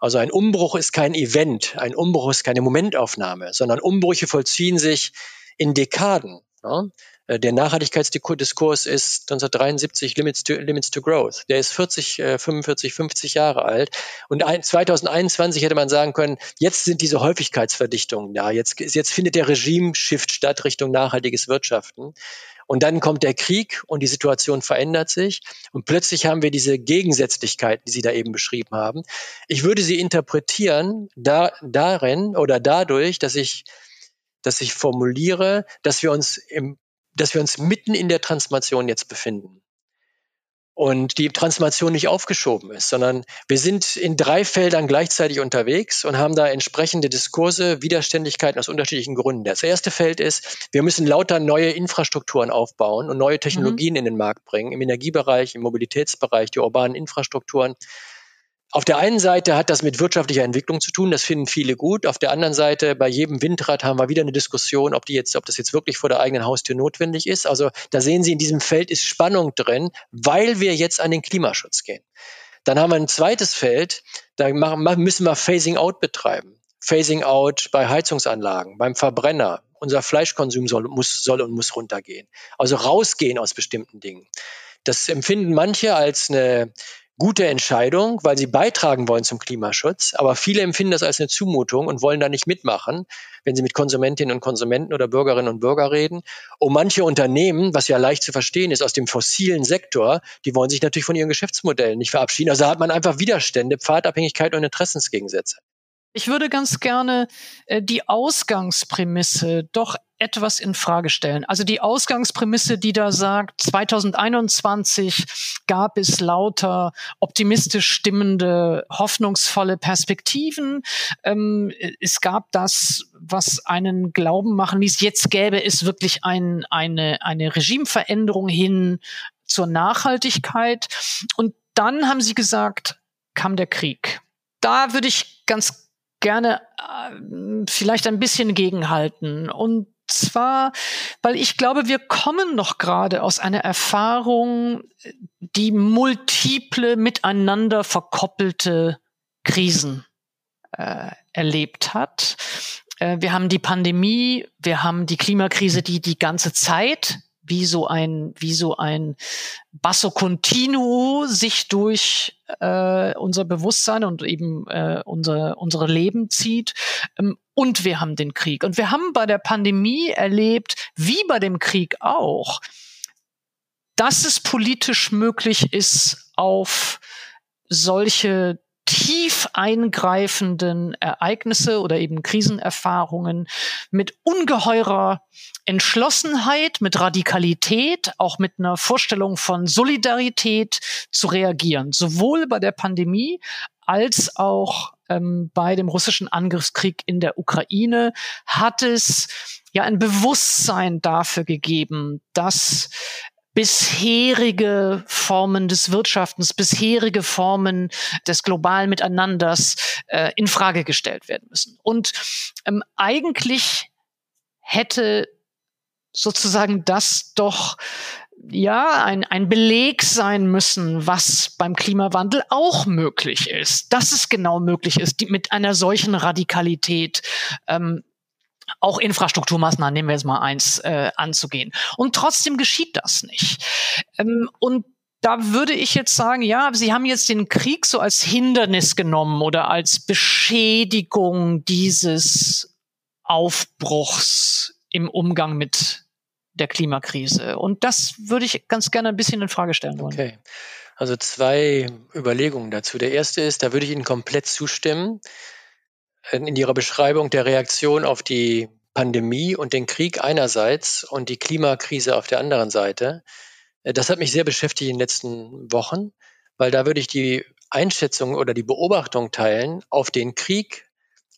Speaker 1: Also ein Umbruch ist kein Event, ein Umbruch ist keine Momentaufnahme, sondern Umbrüche vollziehen sich in Dekaden. Ne? Äh, der Nachhaltigkeitsdiskurs ist 1973 Limits to, Limits to Growth. Der ist 40, 45, 50 Jahre alt. Und 2021 hätte man sagen können, jetzt sind diese Häufigkeitsverdichtungen da. Jetzt, jetzt findet der Regime-Shift statt Richtung nachhaltiges Wirtschaften. Und dann kommt der Krieg und die Situation verändert sich. Und plötzlich haben wir diese Gegensätzlichkeit, die Sie da eben beschrieben haben. Ich würde sie interpretieren da, darin oder dadurch, dass ich dass ich formuliere, dass wir uns im dass wir uns mitten in der Transformation jetzt befinden. Und die Transformation nicht aufgeschoben ist, sondern wir sind in drei Feldern gleichzeitig unterwegs und haben da entsprechende Diskurse, Widerständigkeiten aus unterschiedlichen Gründen. Das erste Feld ist, wir müssen lauter neue Infrastrukturen aufbauen und neue Technologien mhm. in den Markt bringen, im Energiebereich, im Mobilitätsbereich, die urbanen Infrastrukturen. Auf der einen Seite hat das mit wirtschaftlicher Entwicklung zu tun, das finden viele gut. Auf der anderen Seite, bei jedem Windrad haben wir wieder eine Diskussion, ob die jetzt, ob das jetzt wirklich vor der eigenen Haustür notwendig ist. Also da sehen Sie, in diesem Feld ist Spannung drin, weil wir jetzt an den Klimaschutz gehen. Dann haben wir ein zweites Feld, da müssen wir Phasing Out betreiben. Phasing Out bei Heizungsanlagen, beim Verbrenner. Unser Fleischkonsum soll, muss, soll und muss runtergehen. Also rausgehen aus bestimmten Dingen. Das empfinden manche als eine gute Entscheidung, weil sie beitragen wollen zum Klimaschutz. Aber viele empfinden das als eine Zumutung und wollen da nicht mitmachen, wenn sie mit Konsumentinnen und Konsumenten oder Bürgerinnen und Bürger reden. Und manche Unternehmen, was ja leicht zu verstehen ist, aus dem fossilen Sektor, die wollen sich natürlich von ihren Geschäftsmodellen nicht verabschieden. Also da hat man einfach Widerstände, Pfadabhängigkeit und Interessensgegensätze.
Speaker 2: Ich würde ganz gerne äh, die Ausgangsprämisse doch etwas in Frage stellen. Also die Ausgangsprämisse, die da sagt, 2021 gab es lauter optimistisch stimmende, hoffnungsvolle Perspektiven. Ähm, es gab das, was einen Glauben machen ließ, jetzt gäbe es wirklich ein, eine, eine Regimeveränderung hin zur Nachhaltigkeit. Und dann haben sie gesagt, kam der Krieg. Da würde ich ganz gerne äh, vielleicht ein bisschen gegenhalten. Und zwar, weil ich glaube, wir kommen noch gerade aus einer Erfahrung, die multiple miteinander verkoppelte Krisen äh, erlebt hat. Äh, wir haben die Pandemie, wir haben die Klimakrise, die die ganze Zeit wie so ein, wie so ein Basso Continuo sich durch äh, unser Bewusstsein und eben äh, unser, unsere Leben zieht. Ähm, und wir haben den Krieg. Und wir haben bei der Pandemie erlebt, wie bei dem Krieg auch, dass es politisch möglich ist, auf solche tief eingreifenden Ereignisse oder eben Krisenerfahrungen mit ungeheurer Entschlossenheit, mit Radikalität, auch mit einer Vorstellung von Solidarität zu reagieren, sowohl bei der Pandemie als auch ähm, bei dem russischen Angriffskrieg in der Ukraine hat es ja ein Bewusstsein dafür gegeben, dass bisherige Formen des Wirtschaftens, bisherige Formen des globalen Miteinanders äh, in Frage gestellt werden müssen. Und ähm, eigentlich hätte sozusagen das doch ja, ein, ein Beleg sein müssen, was beim Klimawandel auch möglich ist, dass es genau möglich ist, die, mit einer solchen Radikalität ähm, auch Infrastrukturmaßnahmen, nehmen wir jetzt mal eins, äh, anzugehen. Und trotzdem geschieht das nicht. Ähm, und da würde ich jetzt sagen, ja, Sie haben jetzt den Krieg so als Hindernis genommen oder als Beschädigung dieses Aufbruchs im Umgang mit der Klimakrise. Und das würde ich ganz gerne ein bisschen in Frage stellen wollen.
Speaker 1: Okay. Also zwei Überlegungen dazu. Der erste ist, da würde ich Ihnen komplett zustimmen in Ihrer Beschreibung der Reaktion auf die Pandemie und den Krieg einerseits und die Klimakrise auf der anderen Seite. Äh, das hat mich sehr beschäftigt in den letzten Wochen, weil da würde ich die Einschätzung oder die Beobachtung teilen, auf den Krieg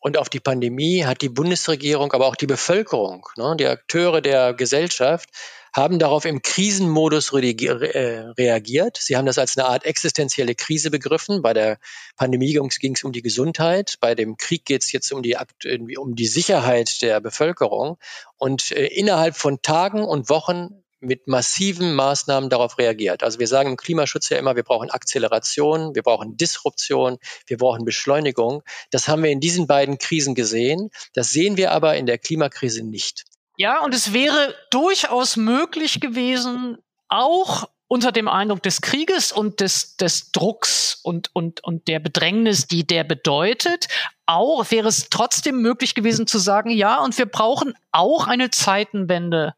Speaker 1: und auf die Pandemie hat die Bundesregierung, aber auch die Bevölkerung, ne, die Akteure der Gesellschaft haben darauf im Krisenmodus äh, reagiert. Sie haben das als eine Art existenzielle Krise begriffen. Bei der Pandemie ging es um die Gesundheit, bei dem Krieg geht es jetzt um die, um die Sicherheit der Bevölkerung. Und äh, innerhalb von Tagen und Wochen mit massiven Maßnahmen darauf reagiert. Also wir sagen im Klimaschutz ja immer, wir brauchen Akzeleration, wir brauchen Disruption, wir brauchen Beschleunigung. Das haben wir in diesen beiden Krisen gesehen. Das sehen wir aber in der Klimakrise nicht.
Speaker 2: Ja, und es wäre durchaus möglich gewesen, auch unter dem Eindruck des Krieges und des, des Drucks und, und, und der Bedrängnis, die der bedeutet, auch wäre es trotzdem möglich gewesen zu sagen, ja, und wir brauchen auch eine Zeitenwende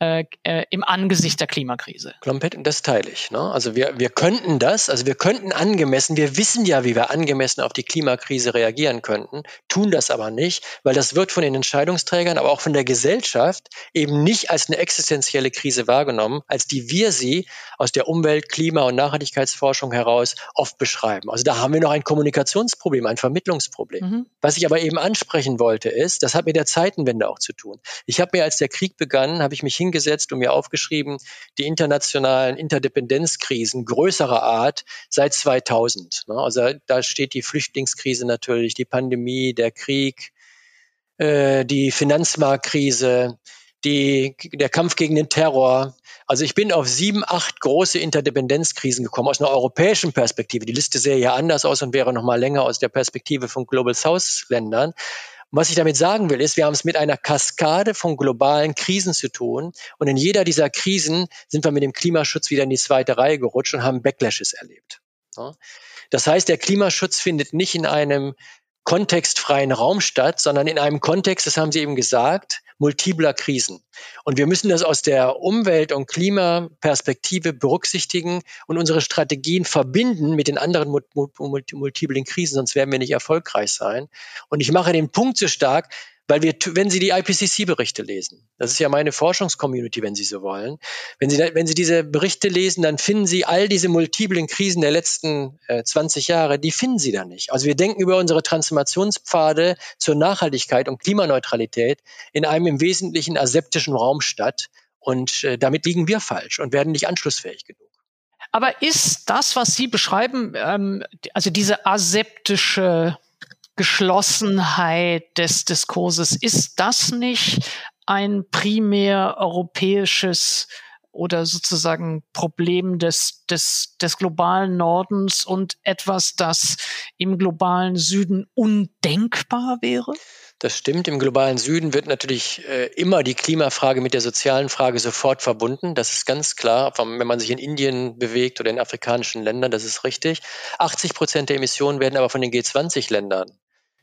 Speaker 2: äh, äh, im Angesicht der Klimakrise.
Speaker 1: Komplett, und das teile ich. Ne? Also wir, wir könnten das, also wir könnten angemessen, wir wissen ja, wie wir angemessen auf die Klimakrise reagieren könnten, tun das aber nicht, weil das wird von den Entscheidungsträgern, aber auch von der Gesellschaft eben nicht als eine existenzielle Krise wahrgenommen, als die wir sie aus der Umwelt-, Klima- und Nachhaltigkeitsforschung heraus oft beschreiben. Also da haben wir noch ein Kommunikationsproblem, ein Vermittlungsproblem. Mhm. Was ich aber eben ansprechen wollte, ist, das hat mit der Zeitenwende auch zu tun. Ich habe mir, als der Krieg begann, habe ich mich hingesetzt und mir aufgeschrieben, die internationalen Interdependenzkrisen größerer Art seit 2000. Ne? Also da steht die Flüchtlingskrise natürlich, die Pandemie, der Krieg, äh, die Finanzmarktkrise, die, der Kampf gegen den Terror. Also ich bin auf sieben, acht große Interdependenzkrisen gekommen aus einer europäischen Perspektive. Die Liste sähe ja anders aus und wäre noch mal länger aus der Perspektive von Global South Ländern. Und was ich damit sagen will, ist, wir haben es mit einer Kaskade von globalen Krisen zu tun. Und in jeder dieser Krisen sind wir mit dem Klimaschutz wieder in die zweite Reihe gerutscht und haben Backlashes erlebt. Das heißt, der Klimaschutz findet nicht in einem kontextfreien Raum statt, sondern in einem Kontext, das haben Sie eben gesagt, multipler Krisen. Und wir müssen das aus der Umwelt- und Klimaperspektive berücksichtigen und unsere Strategien verbinden mit den anderen multiplen Krisen, sonst werden wir nicht erfolgreich sein. Und ich mache den Punkt so stark, weil wir, wenn Sie die IPCC-Berichte lesen, das ist ja meine Forschungscommunity, wenn Sie so wollen, wenn Sie, wenn Sie diese Berichte lesen, dann finden Sie all diese multiplen Krisen der letzten äh, 20 Jahre, die finden Sie da nicht. Also wir denken über unsere Transformationspfade zur Nachhaltigkeit und Klimaneutralität in einem im Wesentlichen aseptischen Raum statt. Und äh, damit liegen wir falsch und werden nicht anschlussfähig genug.
Speaker 2: Aber ist das, was Sie beschreiben, ähm, also diese aseptische Geschlossenheit des Diskurses. Ist das nicht ein primär europäisches oder sozusagen Problem des, des, des globalen Nordens und etwas, das im globalen Süden undenkbar wäre?
Speaker 1: Das stimmt. Im globalen Süden wird natürlich äh, immer die Klimafrage mit der sozialen Frage sofort verbunden. Das ist ganz klar. Wenn man sich in Indien bewegt oder in afrikanischen Ländern, das ist richtig. 80 Prozent der Emissionen werden aber von den G20-Ländern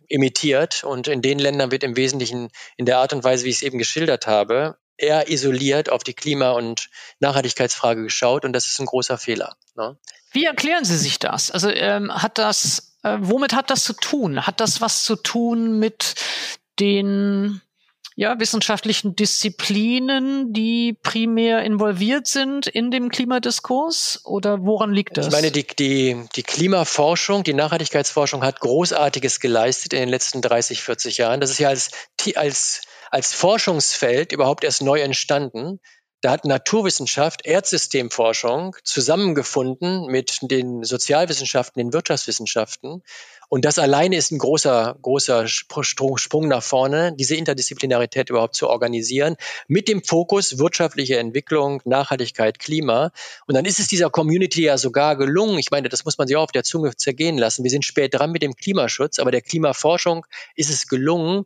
Speaker 1: emittiert. Und in den Ländern wird im Wesentlichen in der Art und Weise, wie ich es eben geschildert habe, eher isoliert auf die Klima- und Nachhaltigkeitsfrage geschaut. Und das ist ein großer Fehler.
Speaker 2: Ne? Wie erklären Sie sich das? Also ähm, hat das Äh, womit hat das zu tun? Hat das was zu tun mit den ja, wissenschaftlichen Disziplinen, die primär involviert sind in dem Klimadiskurs? Oder woran liegt das?
Speaker 1: Ich meine, die, die, die Klimaforschung, die Nachhaltigkeitsforschung hat Großartiges geleistet in den letzten 30, 40 Jahren. Das ist ja als, als, als Forschungsfeld überhaupt erst neu entstanden. Da hat Naturwissenschaft, Erdsystemforschung zusammengefunden mit den Sozialwissenschaften, den Wirtschaftswissenschaften. Und das alleine ist ein großer, großer Sprung nach vorne, diese Interdisziplinarität überhaupt zu organisieren, mit dem Fokus wirtschaftliche Entwicklung, Nachhaltigkeit, Klima. Und dann ist es dieser Community ja sogar gelungen. Ich meine, das muss man sich auch auf der Zunge zergehen lassen. Wir sind spät dran mit dem Klimaschutz, aber der Klimaforschung ist es gelungen,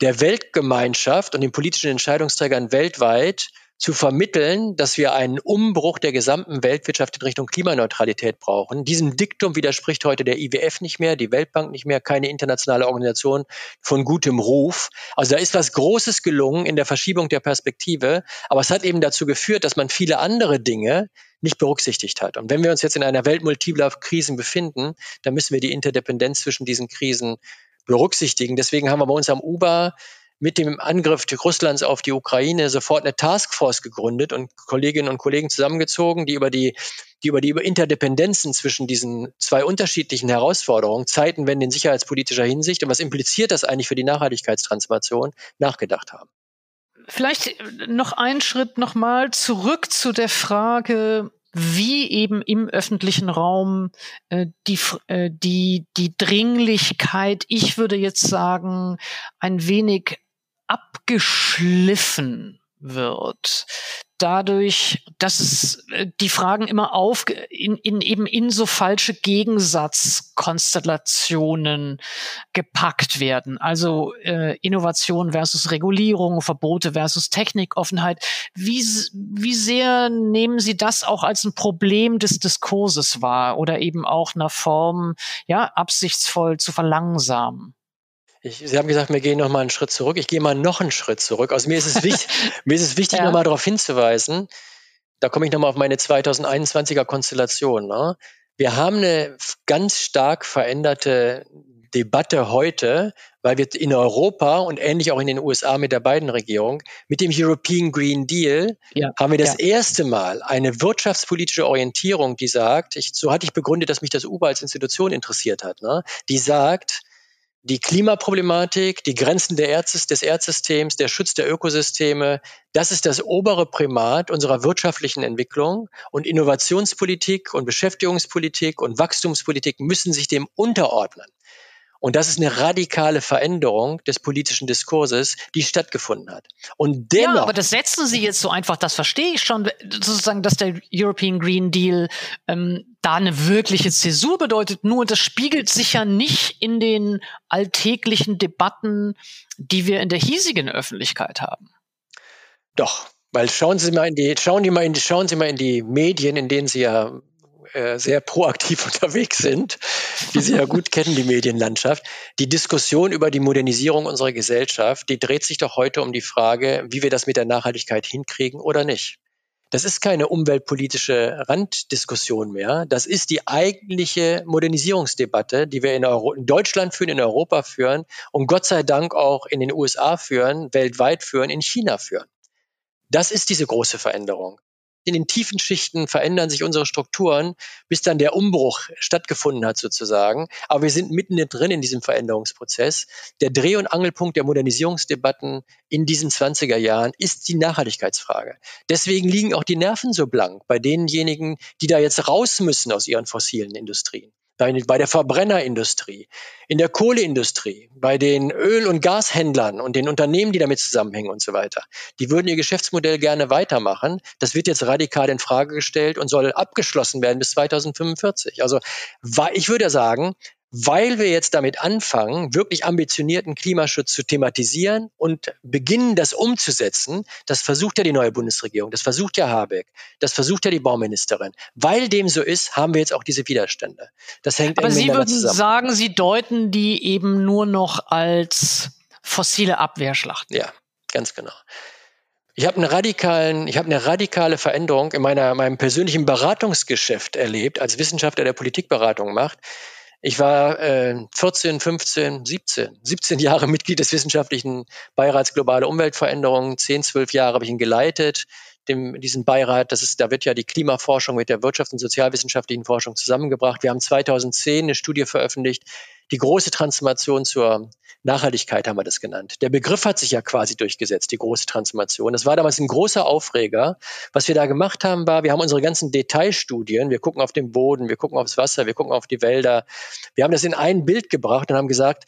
Speaker 1: der Weltgemeinschaft und den politischen Entscheidungsträgern weltweit zu vermitteln, dass wir einen Umbruch der gesamten Weltwirtschaft in Richtung Klimaneutralität brauchen. Diesem Diktum widerspricht heute der IWF nicht mehr, die Weltbank nicht mehr, keine internationale Organisation von gutem Ruf. Also da ist was Großes gelungen in der Verschiebung der Perspektive, aber es hat eben dazu geführt, dass man viele andere Dinge nicht berücksichtigt hat. Und wenn wir uns jetzt in einer Welt multipler Krisen befinden, dann müssen wir die Interdependenz zwischen diesen Krisen berücksichtigen. Deswegen haben wir bei uns am UBA mit dem Angriff Russlands auf die Ukraine sofort eine Taskforce gegründet und Kolleginnen und Kollegen zusammengezogen, die über die die über die Interdependenzen zwischen diesen zwei unterschiedlichen Herausforderungen, Zeitenwende in sicherheitspolitischer Hinsicht und was impliziert das eigentlich für die Nachhaltigkeitstransformation, nachgedacht haben.
Speaker 2: Vielleicht noch einen Schritt nochmal zurück zu der Frage, wie eben im öffentlichen Raum äh, die, äh, die, die Dringlichkeit, ich würde jetzt sagen, ein wenig abgeschliffen wird dadurch, dass es äh, die Fragen immer auf in, in eben in so falsche Gegensatzkonstellationen gepackt werden. Also äh, Innovation versus Regulierung, Verbote versus Technikoffenheit. Wie, wie sehr nehmen Sie das auch als ein Problem des Diskurses wahr oder eben auch einer Form, ja, absichtsvoll zu verlangsamen?
Speaker 1: Ich, Sie haben gesagt, wir gehen noch mal einen Schritt zurück. Ich gehe mal noch einen Schritt zurück. Also mir ist es wichtig, mir ist es wichtig, ja. noch mal darauf hinzuweisen. Da komme ich noch mal auf meine 2021er Konstellation. Ne? Wir haben eine ganz stark veränderte Debatte heute, weil wir in Europa und ähnlich auch in den USA mit der beiden Regierung, mit dem European Green Deal, ja, haben wir das ja. erste Mal eine wirtschaftspolitische Orientierung, die sagt, ich, so hatte ich begründet, dass mich das UBA als Institution interessiert hat, ne? die sagt, die Klimaproblematik, die Grenzen Erz des Erdsystems, der Schutz der Ökosysteme, das ist das obere Primat unserer wirtschaftlichen Entwicklung und Innovationspolitik und Beschäftigungspolitik und Wachstumspolitik müssen sich dem unterordnen. Und das ist eine radikale Veränderung des politischen Diskurses, die stattgefunden hat. Und dennoch,
Speaker 2: ja, aber das setzen Sie jetzt so einfach, das verstehe ich schon, sozusagen, dass der European Green Deal ähm, da eine wirkliche Zäsur bedeutet. Nur das spiegelt sich ja nicht in den alltäglichen Debatten, die wir in der hiesigen Öffentlichkeit haben.
Speaker 1: Doch, weil schauen Sie mal in die, schauen Sie mal in die, schauen Sie mal in die Medien, in denen Sie ja äh, sehr proaktiv unterwegs sind, die Sie ja gut kennen, die Medienlandschaft. Die Diskussion über die Modernisierung unserer Gesellschaft, die dreht sich doch heute um die Frage, wie wir das mit der Nachhaltigkeit hinkriegen oder nicht. Das ist keine umweltpolitische Randdiskussion mehr. Das ist die eigentliche Modernisierungsdebatte, die wir in, Euro in Deutschland führen, in Europa führen und Gott sei Dank auch in den USA führen, weltweit führen, in China führen. Das ist diese große Veränderung in den tiefen Schichten verändern sich unsere Strukturen, bis dann der Umbruch stattgefunden hat sozusagen. Aber wir sind mitten drin in diesem Veränderungsprozess. Der Dreh- und Angelpunkt der Modernisierungsdebatten in diesen 20er Jahren ist die Nachhaltigkeitsfrage. Deswegen liegen auch die Nerven so blank bei denjenigen, die da jetzt raus müssen aus ihren fossilen Industrien bei der Verbrennerindustrie, in der Kohleindustrie, bei den Öl- und Gashändlern und den Unternehmen, die damit zusammenhängen und so weiter. Die würden ihr Geschäftsmodell gerne weitermachen. Das wird jetzt radikal in Frage gestellt und soll abgeschlossen werden bis 2045. Also ich würde sagen, weil wir jetzt damit anfangen, wirklich ambitionierten Klimaschutz zu thematisieren und beginnen, das umzusetzen. Das versucht ja die neue Bundesregierung, das versucht ja Habeck, das versucht ja die Bauministerin. Weil dem so ist, haben wir jetzt auch diese Widerstände. Das hängt
Speaker 2: Aber Sie würden zusammen. sagen, Sie deuten die eben nur noch als fossile Abwehrschlacht.
Speaker 1: Ja, ganz genau. Ich habe eine radikalen, ich habe eine radikale Veränderung in meiner meinem persönlichen Beratungsgeschäft erlebt, als Wissenschaftler der Politikberatung macht Ich war äh, 14, 15, 17, 17 Jahre Mitglied des wissenschaftlichen Beirats Globale Umweltveränderungen. 10, 12 Jahre habe ich ihn geleitet, dem, diesen Beirat. Das ist, da wird ja die Klimaforschung mit der Wirtschafts- und sozialwissenschaftlichen Forschung zusammengebracht. Wir haben 2010 eine Studie veröffentlicht, die große Transformation zur Nachhaltigkeit haben wir das genannt. Der Begriff hat sich ja quasi durchgesetzt, die große Transformation. Das war damals ein großer Aufreger. Was wir da gemacht haben, war, wir haben unsere ganzen Detailstudien, wir gucken auf den Boden, wir gucken aufs Wasser, wir gucken auf die Wälder. Wir haben das in ein Bild gebracht und haben gesagt,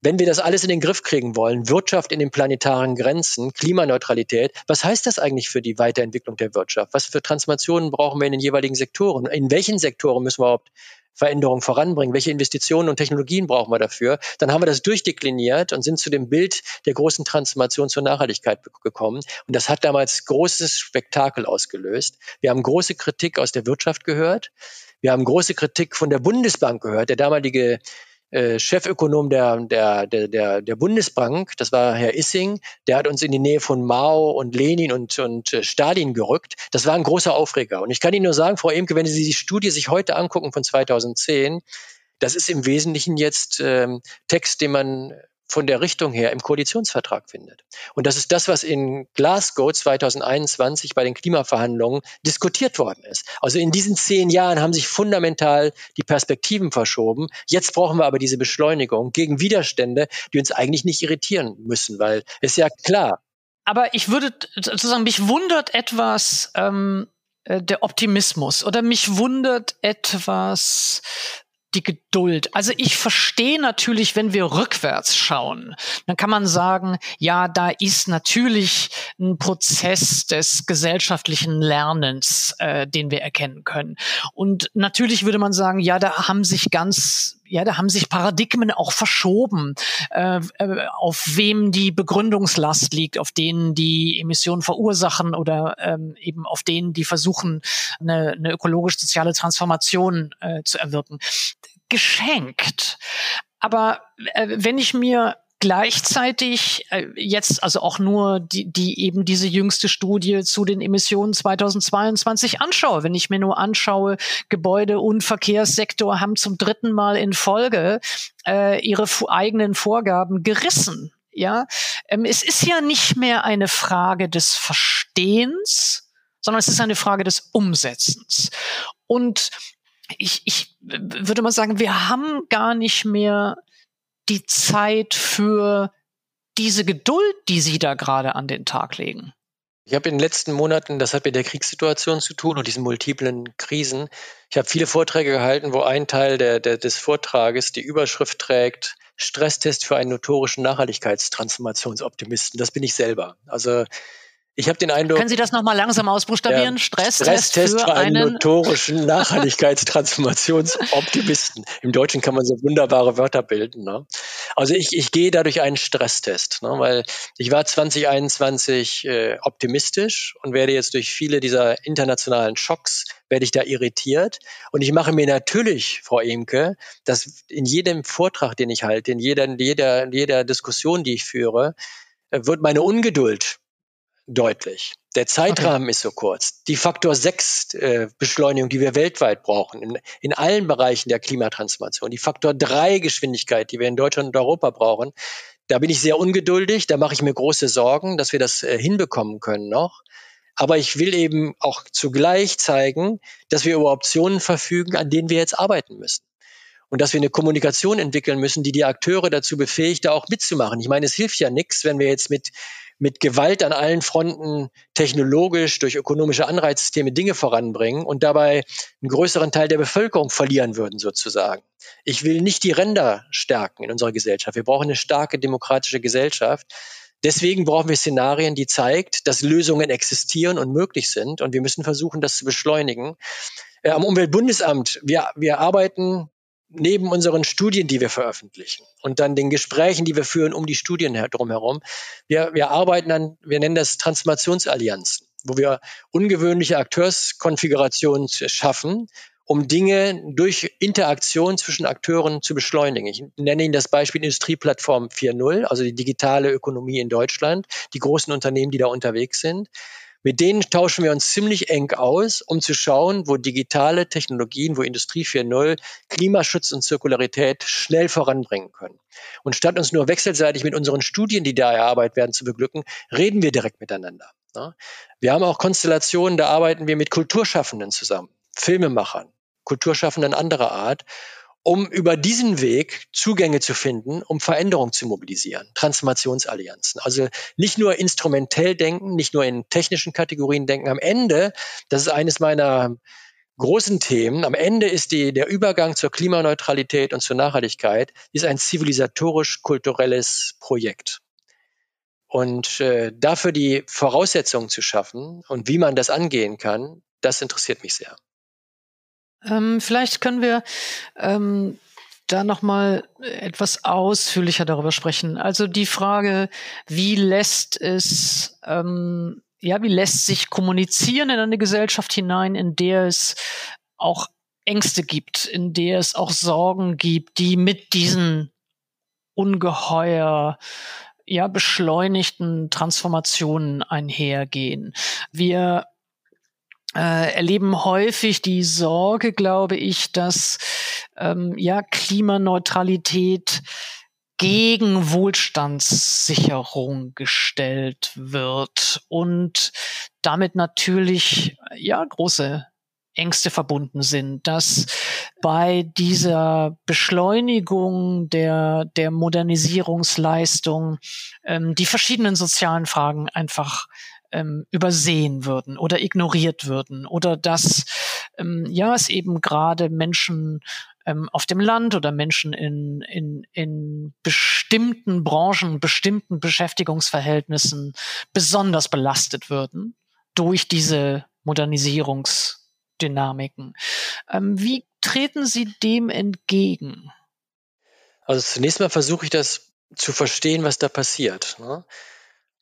Speaker 1: wenn wir das alles in den Griff kriegen wollen, Wirtschaft in den planetaren Grenzen, Klimaneutralität, was heißt das eigentlich für die Weiterentwicklung der Wirtschaft? Was für Transformationen brauchen wir in den jeweiligen Sektoren? In welchen Sektoren müssen wir überhaupt Veränderungen voranbringen? Welche Investitionen und Technologien brauchen wir dafür? Dann haben wir das durchdekliniert und sind zu dem Bild der großen Transformation zur Nachhaltigkeit gekommen. Und das hat damals großes Spektakel ausgelöst. Wir haben große Kritik aus der Wirtschaft gehört. Wir haben große Kritik von der Bundesbank gehört. Der damalige äh, Chefökonom der, der, der, der Bundesbank, das war Herr Issing, der hat uns in die Nähe von Mao und Lenin und, und äh, Stalin gerückt. Das war ein großer Aufreger. Und ich kann Ihnen nur sagen, Frau Emke, wenn Sie die Studie sich heute angucken von 2010, das ist im Wesentlichen jetzt ähm, Text, den man von der Richtung her im Koalitionsvertrag findet. Und das ist das, was in Glasgow 2021 bei den Klimaverhandlungen diskutiert worden ist. Also in diesen zehn Jahren haben sich fundamental die Perspektiven verschoben. Jetzt brauchen wir aber diese Beschleunigung gegen Widerstände, die uns eigentlich nicht irritieren müssen, weil es ist ja klar.
Speaker 2: Aber ich würde sozusagen, mich wundert etwas, ähm, äh, der Optimismus oder mich wundert etwas die Geduld. Also ich verstehe natürlich, wenn wir rückwärts schauen, dann kann man sagen, ja, da ist natürlich ein Prozess des gesellschaftlichen Lernens, äh, den wir erkennen können. Und natürlich würde man sagen, ja, da haben sich ganz ja, da haben sich Paradigmen auch verschoben, äh, äh, auf wem die Begründungslast liegt, auf denen die Emissionen verursachen oder ähm, eben auf denen, die versuchen, eine, eine ökologisch-soziale Transformation äh, zu erwirken geschenkt. Aber äh, wenn ich mir gleichzeitig äh, jetzt also auch nur die, die eben diese jüngste Studie zu den Emissionen 2022 anschaue. Wenn ich mir nur anschaue, Gebäude- und Verkehrssektor haben zum dritten Mal in Folge äh, ihre eigenen Vorgaben gerissen. Ja, ähm, es ist ja nicht mehr eine Frage des Verstehens, sondern es ist eine Frage des Umsetzens. Und ich, ich würde mal sagen, wir haben gar nicht mehr die Zeit für diese Geduld, die Sie da gerade an den Tag legen.
Speaker 1: Ich habe in den letzten Monaten, das hat mit der Kriegssituation zu tun und diesen multiplen Krisen, ich habe viele Vorträge gehalten, wo ein Teil der, der, des Vortrages die Überschrift trägt, Stresstest für einen notorischen Nachhaltigkeitstransformationsoptimisten. Das bin ich selber. Also ich habe den Eindruck.
Speaker 2: Können Sie das nochmal langsam ausbuchstabieren?
Speaker 1: Stresstest, Stresstest für, für einen, notorischen Nachhaltigkeitstransformationsoptimisten. Im Deutschen kann man so wunderbare Wörter bilden. Ne? Also ich, ich gehe dadurch einen Stresstest, ne? weil ich war 2021 äh, optimistisch und werde jetzt durch viele dieser internationalen Schocks werde ich da irritiert. Und ich mache mir natürlich, Frau Emke, dass in jedem Vortrag, den ich halte, in jeder, jeder, jeder Diskussion, die ich führe, äh, wird meine Ungeduld deutlich. Der Zeitrahmen okay. ist so kurz. Die Faktor 6 äh, Beschleunigung, die wir weltweit brauchen, in, in allen Bereichen der Klimatransformation, die Faktor 3 Geschwindigkeit, die wir in Deutschland und Europa brauchen, da bin ich sehr ungeduldig, da mache ich mir große Sorgen, dass wir das äh, hinbekommen können noch. Aber ich will eben auch zugleich zeigen, dass wir über Optionen verfügen, an denen wir jetzt arbeiten müssen. Und dass wir eine Kommunikation entwickeln müssen, die die Akteure dazu befähigt, da auch mitzumachen. Ich meine, es hilft ja nichts, wenn wir jetzt mit mit Gewalt an allen Fronten technologisch durch ökonomische Anreizsysteme Dinge voranbringen und dabei einen größeren Teil der Bevölkerung verlieren würden sozusagen. Ich will nicht die Ränder stärken in unserer Gesellschaft. Wir brauchen eine starke demokratische Gesellschaft. Deswegen brauchen wir Szenarien, die zeigt, dass Lösungen existieren und möglich sind. Und wir müssen versuchen, das zu beschleunigen. Äh, am Umweltbundesamt, wir, wir arbeiten neben unseren Studien, die wir veröffentlichen und dann den Gesprächen, die wir führen um die Studien drumherum, wir, wir arbeiten an, wir nennen das Transformationsallianzen, wo wir ungewöhnliche Akteurskonfigurationen schaffen, um Dinge durch Interaktion zwischen Akteuren zu beschleunigen. Ich nenne Ihnen das Beispiel Industrieplattform 4.0, also die digitale Ökonomie in Deutschland, die großen Unternehmen, die da unterwegs sind Mit denen tauschen wir uns ziemlich eng aus, um zu schauen, wo digitale Technologien, wo Industrie 4.0 Klimaschutz und Zirkularität schnell voranbringen können. Und statt uns nur wechselseitig mit unseren Studien, die da erarbeitet werden, zu beglücken, reden wir direkt miteinander. Wir haben auch Konstellationen, da arbeiten wir mit Kulturschaffenden zusammen, Filmemachern, Kulturschaffenden anderer Art um über diesen Weg Zugänge zu finden, um Veränderung zu mobilisieren, Transformationsallianzen. Also nicht nur instrumentell denken, nicht nur in technischen Kategorien denken. Am Ende, das ist eines meiner großen Themen, am Ende ist die, der Übergang zur Klimaneutralität und zur Nachhaltigkeit ist ein zivilisatorisch-kulturelles Projekt. Und äh, dafür die Voraussetzungen zu schaffen und wie man das angehen kann, das interessiert mich sehr.
Speaker 2: Ähm, vielleicht können wir ähm, da noch mal etwas ausführlicher darüber sprechen. Also die Frage, wie lässt es ähm, ja, wie lässt sich kommunizieren in eine Gesellschaft hinein, in der es auch Ängste gibt, in der es auch Sorgen gibt, die mit diesen ungeheuer ja beschleunigten Transformationen einhergehen. Wir erleben häufig die Sorge, glaube ich, dass ähm, ja Klimaneutralität gegen Wohlstandssicherung gestellt wird und damit natürlich ja große Ängste verbunden sind, dass bei dieser Beschleunigung der, der Modernisierungsleistung ähm, die verschiedenen sozialen Fragen einfach ähm, übersehen würden oder ignoriert würden oder dass ähm, ja es eben gerade Menschen ähm, auf dem Land oder Menschen in, in, in bestimmten Branchen, bestimmten Beschäftigungsverhältnissen besonders belastet würden durch diese Modernisierungsdynamiken. Ähm, wie treten Sie dem entgegen?
Speaker 1: Also zunächst mal versuche ich das zu verstehen, was da passiert. Ne?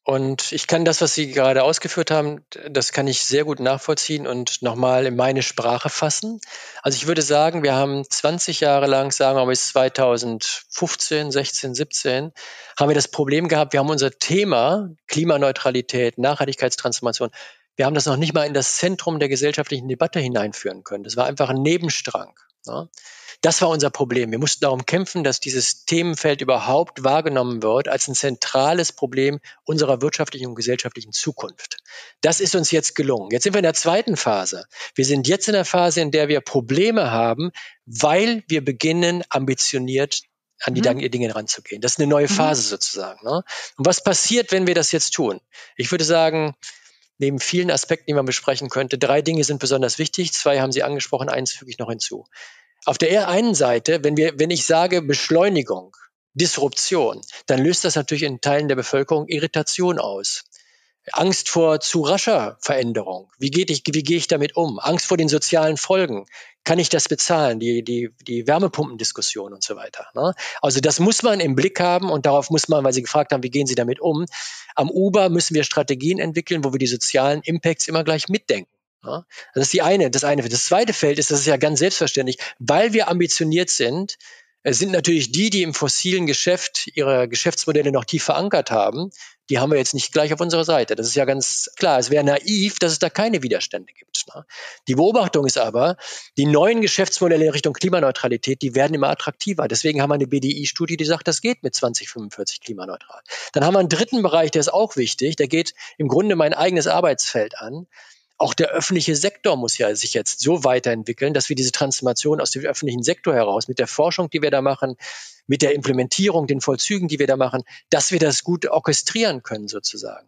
Speaker 1: Und ich kann das, was Sie gerade ausgeführt haben, das kann ich sehr gut nachvollziehen und nochmal in meine Sprache fassen. Also ich würde sagen, wir haben 20 Jahre lang, sagen wir mal bis 2015, 16, 17, haben wir das Problem gehabt, wir haben unser Thema Klimaneutralität, Nachhaltigkeitstransformation, wir haben das noch nicht mal in das Zentrum der gesellschaftlichen Debatte hineinführen können. Das war einfach ein Nebenstrang. Ja. Das war unser Problem. Wir mussten darum kämpfen, dass dieses Themenfeld überhaupt wahrgenommen wird als ein zentrales Problem unserer wirtschaftlichen und gesellschaftlichen Zukunft. Das ist uns jetzt gelungen. Jetzt sind wir in der zweiten Phase. Wir sind jetzt in der Phase, in der wir Probleme haben, weil wir beginnen, ambitioniert an die mhm. Dinge ranzugehen. Das ist eine neue mhm. Phase mhm. sozusagen. Ne? Und was passiert, wenn wir das jetzt tun? Ich würde sagen, neben vielen Aspekten, die man besprechen könnte, drei Dinge sind besonders wichtig. Zwei haben Sie angesprochen, eins füge ich noch hinzu. Auf der einen Seite, wenn wir, wenn ich sage Beschleunigung, Disruption, dann löst das natürlich in Teilen der Bevölkerung Irritation aus. Angst vor zu rascher Veränderung. Wie, geht ich, wie gehe ich damit um? Angst vor den sozialen Folgen. Kann ich das bezahlen? Die, die, die Wärmepumpendiskussion und so weiter. Ne? Also das muss man im Blick haben und darauf muss man, weil Sie gefragt haben, wie gehen Sie damit um? Am Uber müssen wir Strategien entwickeln, wo wir die sozialen Impacts immer gleich mitdenken. Ja? Das ist die eine, das eine. Das zweite Feld ist, das ist ja ganz selbstverständlich, weil wir ambitioniert sind, es sind natürlich die, die im fossilen Geschäft ihre Geschäftsmodelle noch tief verankert haben, die haben wir jetzt nicht gleich auf unserer Seite. Das ist ja ganz klar. Es wäre naiv, dass es da keine Widerstände gibt. Ne? Die Beobachtung ist aber, die neuen Geschäftsmodelle in Richtung Klimaneutralität, die werden immer attraktiver. Deswegen haben wir eine BDI-Studie, die sagt, das geht mit 2045 klimaneutral. Dann haben wir einen dritten Bereich, der ist auch wichtig. Der geht im Grunde mein eigenes Arbeitsfeld an auch der öffentliche Sektor muss ja sich jetzt so weiterentwickeln, dass wir diese Transformation aus dem öffentlichen Sektor heraus, mit der Forschung, die wir da machen, mit der Implementierung, den Vollzügen, die wir da machen, dass wir das gut orchestrieren können sozusagen.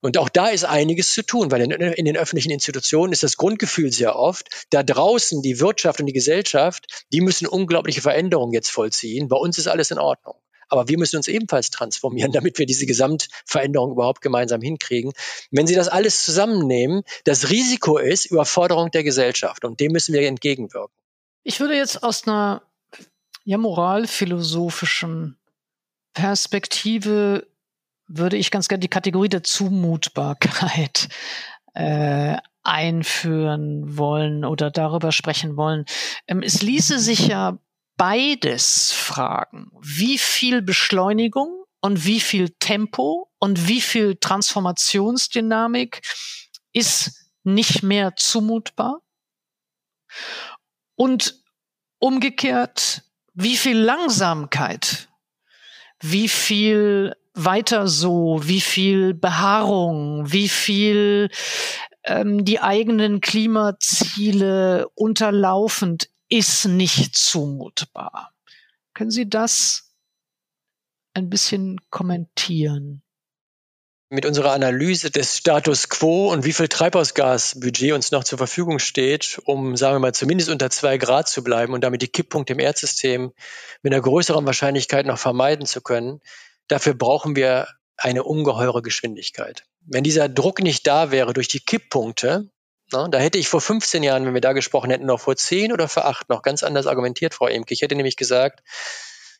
Speaker 1: Und auch da ist einiges zu tun, weil in, in, den öffentlichen Institutionen ist das Grundgefühl sehr oft, da draußen die Wirtschaft und die Gesellschaft, die müssen unglaubliche Veränderungen jetzt vollziehen. Bei uns ist alles in Ordnung. Aber wir müssen uns ebenfalls transformieren, damit wir diese Gesamtveränderung überhaupt gemeinsam hinkriegen. Wenn Sie das alles zusammennehmen, das Risiko ist Überforderung der Gesellschaft und dem müssen wir entgegenwirken.
Speaker 2: Ich würde jetzt aus einer ja, moralphilosophischen Perspektive würde ich ganz gerne die Kategorie der Zumutbarkeit äh, einführen wollen oder darüber sprechen wollen. Ähm, es ließe sich ja beides fragen. Wie viel Beschleunigung und wie viel Tempo und wie viel Transformationsdynamik ist nicht mehr zumutbar? Und umgekehrt, wie viel Langsamkeit, wie viel weiter so, wie viel Beharrung, wie viel ähm, die eigenen Klimaziele unterlaufend ist nicht zumutbar. Können Sie das ein bisschen kommentieren?
Speaker 1: mit unserer Analyse des Status quo und wie viel Treibhausgasbudget uns noch zur Verfügung steht, um, sagen wir mal, zumindest unter zwei Grad zu bleiben und damit die Kipppunkte im Erdsystem mit einer größeren Wahrscheinlichkeit noch vermeiden zu können, dafür brauchen wir eine ungeheure Geschwindigkeit. Wenn dieser Druck nicht da wäre durch die Kipppunkte, na, da hätte ich vor 15 Jahren, wenn wir da gesprochen hätten, noch vor 10 oder vor 8 noch ganz anders argumentiert, Frau Emke. Ich hätte nämlich gesagt,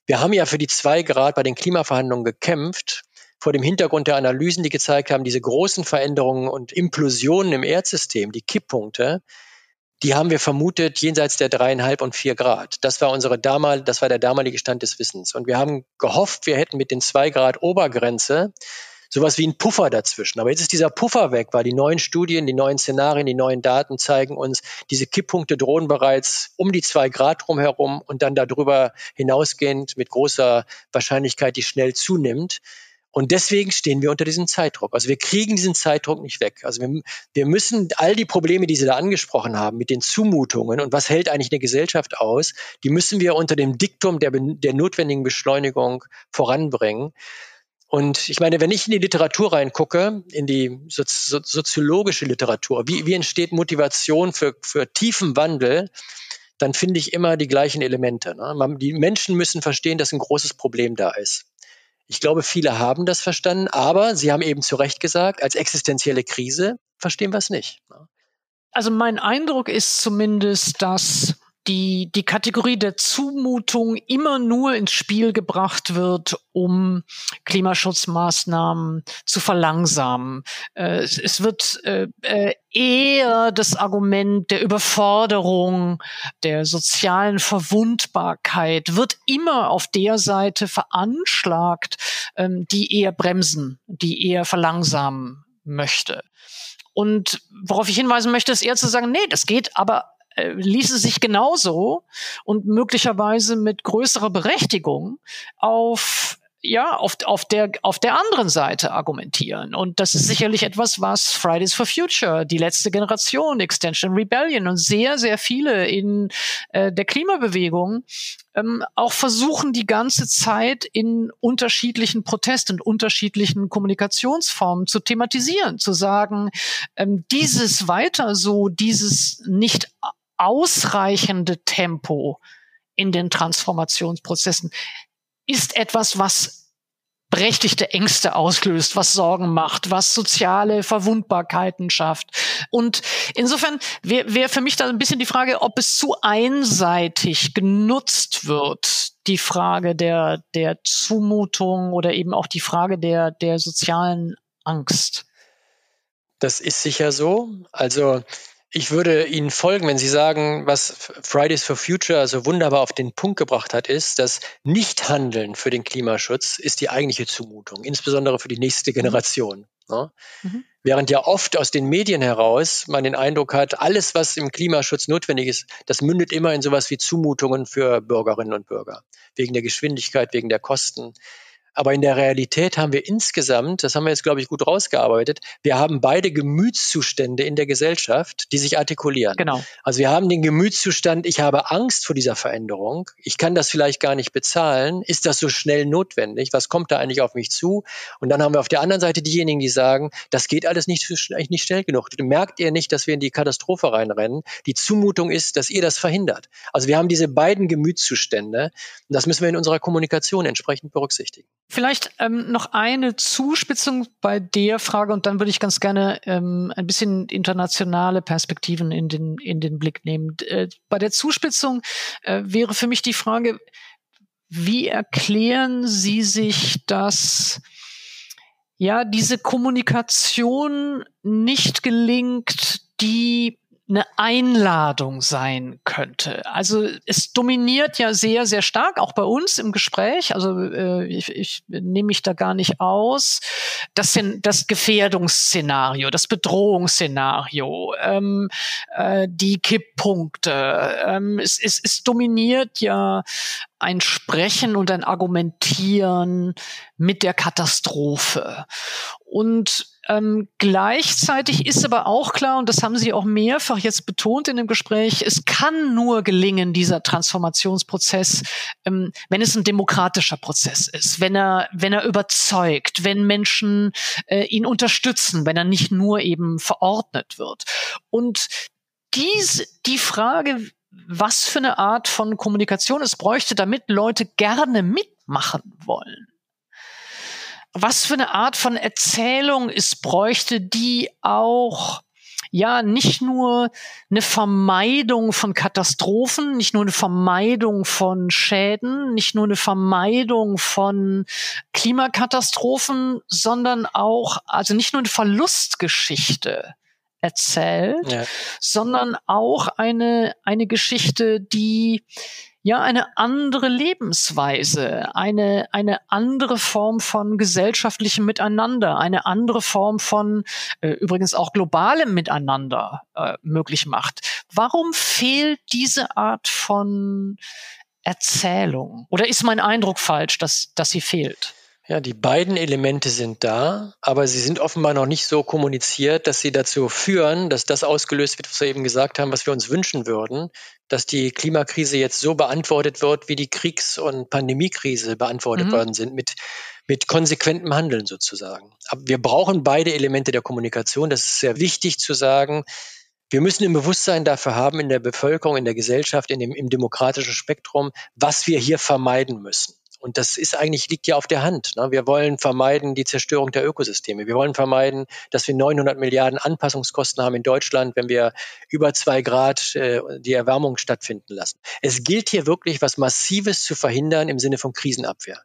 Speaker 1: wir haben ja für die zwei Grad bei den Klimaverhandlungen gekämpft vor dem Hintergrund der Analysen, die gezeigt haben, diese großen Veränderungen und Implosionen im Erdsystem, die Kipppunkte, die haben wir vermutet jenseits der dreieinhalb und vier Grad. Das war unsere damal, das war der damalige Stand des Wissens. Und wir haben gehofft, wir hätten mit den zwei Grad Obergrenze sowas wie ein Puffer dazwischen. Aber jetzt ist dieser Puffer weg, weil die neuen Studien, die neuen Szenarien, die neuen Daten zeigen uns, diese Kipppunkte drohen bereits um die zwei Grad drumherum und dann darüber hinausgehend mit großer Wahrscheinlichkeit, die schnell zunimmt. Und deswegen stehen wir unter diesem Zeitdruck. Also wir kriegen diesen Zeitdruck nicht weg. Also wir, wir müssen all die Probleme, die Sie da angesprochen haben, mit den Zumutungen und was hält eigentlich eine Gesellschaft aus, die müssen wir unter dem Diktum der, der notwendigen Beschleunigung voranbringen. Und ich meine, wenn ich in die Literatur reingucke, in die sozi soziologische Literatur, wie, wie entsteht Motivation für, für tiefen Wandel, dann finde ich immer die gleichen Elemente. Ne? Die Menschen müssen verstehen, dass ein großes Problem da ist. Ich glaube, viele haben das verstanden, aber Sie haben eben zu Recht gesagt, als existenzielle Krise verstehen wir es nicht. Ne?
Speaker 2: Also mein Eindruck ist zumindest, dass die, die Kategorie der Zumutung immer nur ins Spiel gebracht wird, um Klimaschutzmaßnahmen zu verlangsamen. Äh, es, wird äh, äh, eher das Argument der Überforderung, der sozialen Verwundbarkeit wird immer auf der Seite veranschlagt, ähm, die eher bremsen, die eher verlangsamen möchte. Und worauf ich hinweisen möchte, ist eher zu sagen, nee, das geht aber äh, ließe sich genauso und möglicherweise mit größerer Berechtigung auf ja, auf, auf, der, auf der anderen Seite argumentieren. Und das ist sicherlich etwas, was Fridays for Future, die letzte Generation, Extension Rebellion und sehr, sehr viele in äh, der Klimabewegung ähm, auch versuchen, die ganze Zeit in unterschiedlichen Protesten, unterschiedlichen Kommunikationsformen zu thematisieren, zu sagen, ähm, dieses weiter so, dieses nicht ausreichende Tempo in den Transformationsprozessen ist etwas, was berechtigte Ängste auslöst, was Sorgen macht, was soziale Verwundbarkeiten schafft. Und insofern wäre wär für mich da ein bisschen die Frage, ob es zu einseitig genutzt wird, die Frage der, der Zumutung oder eben auch die Frage der, der sozialen Angst.
Speaker 1: Das ist sicher so. Also ich würde Ihnen folgen, wenn Sie sagen, was Fridays for Future so wunderbar auf den Punkt gebracht hat, ist, dass Nichthandeln für den Klimaschutz ist die eigentliche Zumutung, insbesondere für die nächste mhm. Generation. Ne? Mhm. Während ja oft aus den Medien heraus man den Eindruck hat, alles, was im Klimaschutz notwendig ist, das mündet immer in sowas wie Zumutungen für Bürgerinnen und Bürger. Wegen der Geschwindigkeit, wegen der Kosten. Aber in der Realität haben wir insgesamt, das haben wir jetzt, glaube ich, gut rausgearbeitet, wir haben beide Gemütszustände in der Gesellschaft, die sich artikulieren.
Speaker 2: Genau.
Speaker 1: Also wir haben den Gemütszustand, ich habe Angst vor dieser Veränderung, ich kann das vielleicht gar nicht bezahlen, ist das so schnell notwendig, was kommt da eigentlich auf mich zu? Und dann haben wir auf der anderen Seite diejenigen, die sagen, das geht alles nicht, nicht schnell genug. Merkt ihr nicht, dass wir in die Katastrophe reinrennen? Die Zumutung ist, dass ihr das verhindert. Also wir haben diese beiden Gemütszustände und das müssen wir in unserer Kommunikation entsprechend berücksichtigen.
Speaker 2: Vielleicht ähm, noch eine Zuspitzung bei der Frage und dann würde ich ganz gerne ähm, ein bisschen internationale Perspektiven in den, in den Blick nehmen. Äh, bei der Zuspitzung äh, wäre für mich die Frage, wie erklären Sie sich, dass ja diese Kommunikation nicht gelingt, die eine Einladung sein könnte. Also es dominiert ja sehr, sehr stark, auch bei uns im Gespräch. Also äh, ich, ich nehme mich da gar nicht aus. Das, sind das Gefährdungsszenario, das Bedrohungsszenario, ähm, äh, die Kipppunkte. Ähm, es, es, es dominiert ja ein Sprechen und ein Argumentieren mit der Katastrophe. Und ähm, gleichzeitig ist aber auch klar, und das haben Sie auch mehrfach jetzt betont in dem Gespräch, es kann nur gelingen, dieser Transformationsprozess, ähm, wenn es ein demokratischer Prozess ist, wenn er, wenn er überzeugt, wenn Menschen äh, ihn unterstützen, wenn er nicht nur eben verordnet wird. Und dies, die Frage, was für eine Art von Kommunikation es bräuchte, damit Leute gerne mitmachen wollen was für eine Art von Erzählung es bräuchte, die auch ja nicht nur eine Vermeidung von Katastrophen, nicht nur eine Vermeidung von Schäden, nicht nur eine Vermeidung von Klimakatastrophen, sondern auch, also nicht nur eine Verlustgeschichte erzählt, ja. sondern auch eine, eine Geschichte, die ja eine andere Lebensweise, eine, eine andere Form von gesellschaftlichem Miteinander, eine andere Form von äh, übrigens auch globalem Miteinander äh, möglich macht. Warum fehlt diese Art von Erzählung? Oder ist mein Eindruck falsch, dass, dass sie fehlt?
Speaker 1: Ja, die beiden Elemente sind da, aber sie sind offenbar noch nicht so kommuniziert, dass sie dazu führen, dass das ausgelöst wird, was wir eben gesagt haben, was wir uns wünschen würden, dass die Klimakrise jetzt so beantwortet wird, wie die Kriegs- und Pandemiekrise beantwortet mhm. worden sind, mit, mit konsequentem Handeln sozusagen. Aber wir brauchen beide Elemente der Kommunikation. Das ist sehr wichtig zu sagen. Wir müssen ein Bewusstsein dafür haben in der Bevölkerung, in der Gesellschaft, in dem, im demokratischen Spektrum, was wir hier vermeiden müssen. Und das ist eigentlich, liegt ja auf der Hand. Ne? Wir wollen vermeiden die Zerstörung der Ökosysteme. Wir wollen vermeiden, dass wir 900 Milliarden Anpassungskosten haben in Deutschland, wenn wir über zwei Grad äh, die Erwärmung stattfinden lassen. Es gilt hier wirklich, was Massives zu verhindern im Sinne von Krisenabwehr.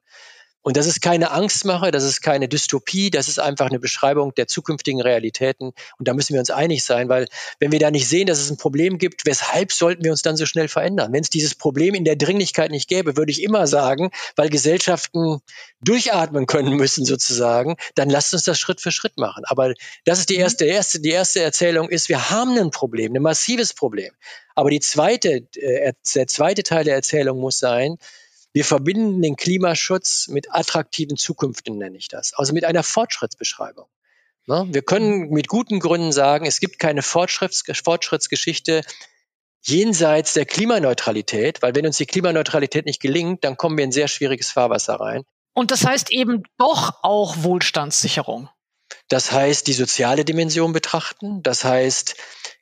Speaker 1: Und das ist keine Angstmache, das ist keine Dystopie, das ist einfach eine Beschreibung der zukünftigen Realitäten. Und da müssen wir uns einig sein, weil wenn wir da nicht sehen, dass es ein Problem gibt, weshalb sollten wir uns dann so schnell verändern? Wenn es dieses Problem in der Dringlichkeit nicht gäbe, würde ich immer sagen, weil Gesellschaften durchatmen können müssen sozusagen, dann lasst uns das Schritt für Schritt machen. Aber das ist die mhm. erste, erste, die erste Erzählung ist, wir haben ein Problem, ein massives Problem. Aber die zweite, äh, der zweite Teil der Erzählung muss sein, wir verbinden den Klimaschutz mit attraktiven Zukünften, nenne ich das. Also mit einer Fortschrittsbeschreibung. Ne? Wir können mit guten Gründen sagen, es gibt keine Fortschritts Fortschrittsgeschichte jenseits der Klimaneutralität, weil wenn uns die Klimaneutralität nicht gelingt, dann kommen wir in sehr schwieriges Fahrwasser rein.
Speaker 2: Und das heißt eben doch auch Wohlstandssicherung.
Speaker 1: Das heißt, die soziale Dimension betrachten. Das heißt,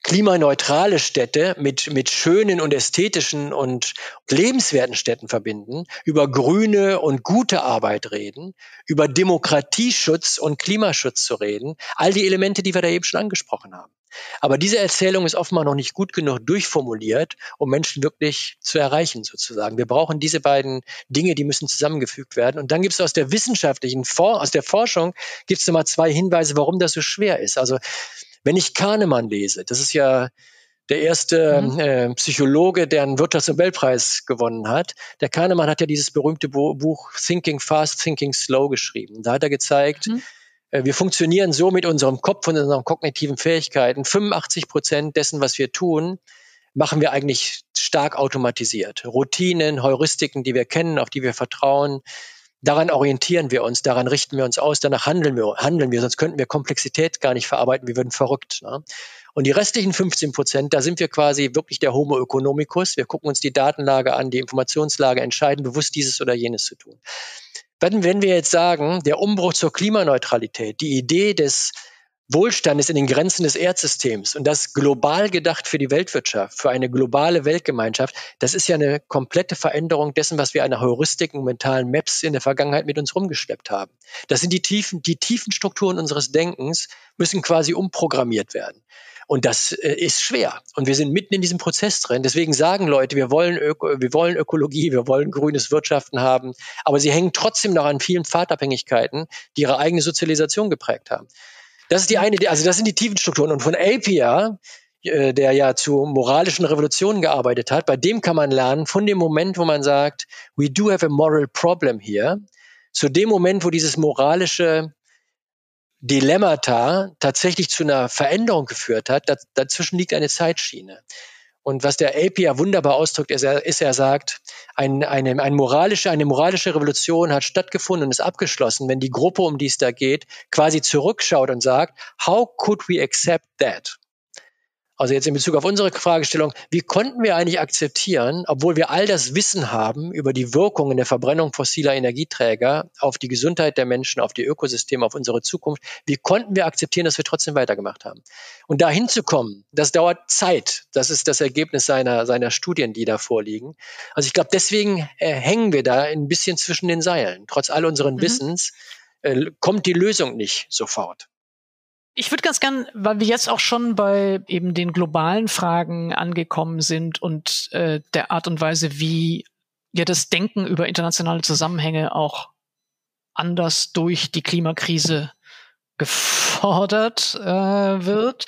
Speaker 1: klimaneutrale Städte mit, mit schönen und ästhetischen und lebenswerten Städten verbinden, über grüne und gute Arbeit reden, über Demokratieschutz und Klimaschutz zu reden. All die Elemente, die wir da eben schon angesprochen haben. Aber diese Erzählung ist offenbar noch nicht gut genug durchformuliert, um Menschen wirklich zu erreichen, sozusagen. Wir brauchen diese beiden Dinge, die müssen zusammengefügt werden. Und dann gibt es aus der wissenschaftlichen, aus der Forschung, gibt es nochmal zwei Hinweise, warum das so schwer ist. Also, wenn ich Kahnemann lese, das ist ja der erste mhm. äh, Psychologe, der einen Wirtschaftsnobelpreis gewonnen hat. Der Kahnemann hat ja dieses berühmte Buch Thinking Fast, Thinking Slow geschrieben. Da hat er gezeigt, mhm wir funktionieren so mit unserem Kopf und unseren kognitiven Fähigkeiten. 85 Prozent dessen, was wir tun, machen wir eigentlich stark automatisiert. Routinen, Heuristiken, die wir kennen, auf die wir vertrauen, daran orientieren wir uns, daran richten wir uns aus, danach handeln wir, handeln wir, sonst könnten wir Komplexität gar nicht verarbeiten, wir würden verrückt. Ne? Und die restlichen 15 Prozent, da sind wir quasi wirklich der Homo economicus. Wir gucken uns die Datenlage an, die Informationslage, entscheiden bewusst dieses oder jenes zu tun. Wenn, wenn wir jetzt sagen, der Umbruch zur Klimaneutralität, die Idee des Wohlstandes in den Grenzen des Erdsystems und das global gedacht für die Weltwirtschaft, für eine globale Weltgemeinschaft, das ist ja eine komplette Veränderung dessen, was wir an Heuristiken und mentalen Maps in der Vergangenheit mit uns rumgeschleppt haben. Das sind die tiefen, die tiefen Strukturen unseres Denkens müssen quasi umprogrammiert werden. Und das äh, ist schwer. Und wir sind mitten in diesem Prozess drin. Deswegen sagen Leute, wir wollen, Öko, wir wollen Ökologie, wir wollen grünes Wirtschaften haben. Aber sie hängen trotzdem noch an vielen Pfadabhängigkeiten, die ihre eigene Sozialisation geprägt haben. Das ist die eine, also das sind die tiefen Strukturen. Und von APIA äh, der ja zu moralischen Revolutionen gearbeitet hat, bei dem kann man lernen, von dem Moment, wo man sagt, we do have a moral problem here, zu dem Moment, wo dieses moralische Dilemmata tatsächlich zu einer Veränderung geführt hat, dazwischen liegt eine Zeitschiene. Und was der AP ja wunderbar ausdrückt, ist, er, ist, er sagt, ein, eine, ein moralische, eine moralische Revolution hat stattgefunden und ist abgeschlossen, wenn die Gruppe, um die es da geht, quasi zurückschaut und sagt, how could we accept that? Also jetzt in Bezug auf unsere Fragestellung, wie konnten wir eigentlich akzeptieren, obwohl wir all das Wissen haben über die Wirkungen der Verbrennung fossiler Energieträger auf die Gesundheit der Menschen, auf die Ökosysteme, auf unsere Zukunft, wie konnten wir akzeptieren, dass wir trotzdem weitergemacht haben? Und da hinzukommen, das dauert Zeit. Das ist das Ergebnis seiner, seiner Studien, die da vorliegen. Also ich glaube, deswegen äh, hängen wir da ein bisschen zwischen den Seilen. Trotz all unseren mhm. Wissens äh, kommt die Lösung nicht sofort.
Speaker 2: Ich würde ganz gern, weil wir jetzt auch schon bei eben den globalen Fragen angekommen sind und äh, der Art und Weise, wie ja das Denken über internationale Zusammenhänge auch anders durch die Klimakrise gefordert äh, wird.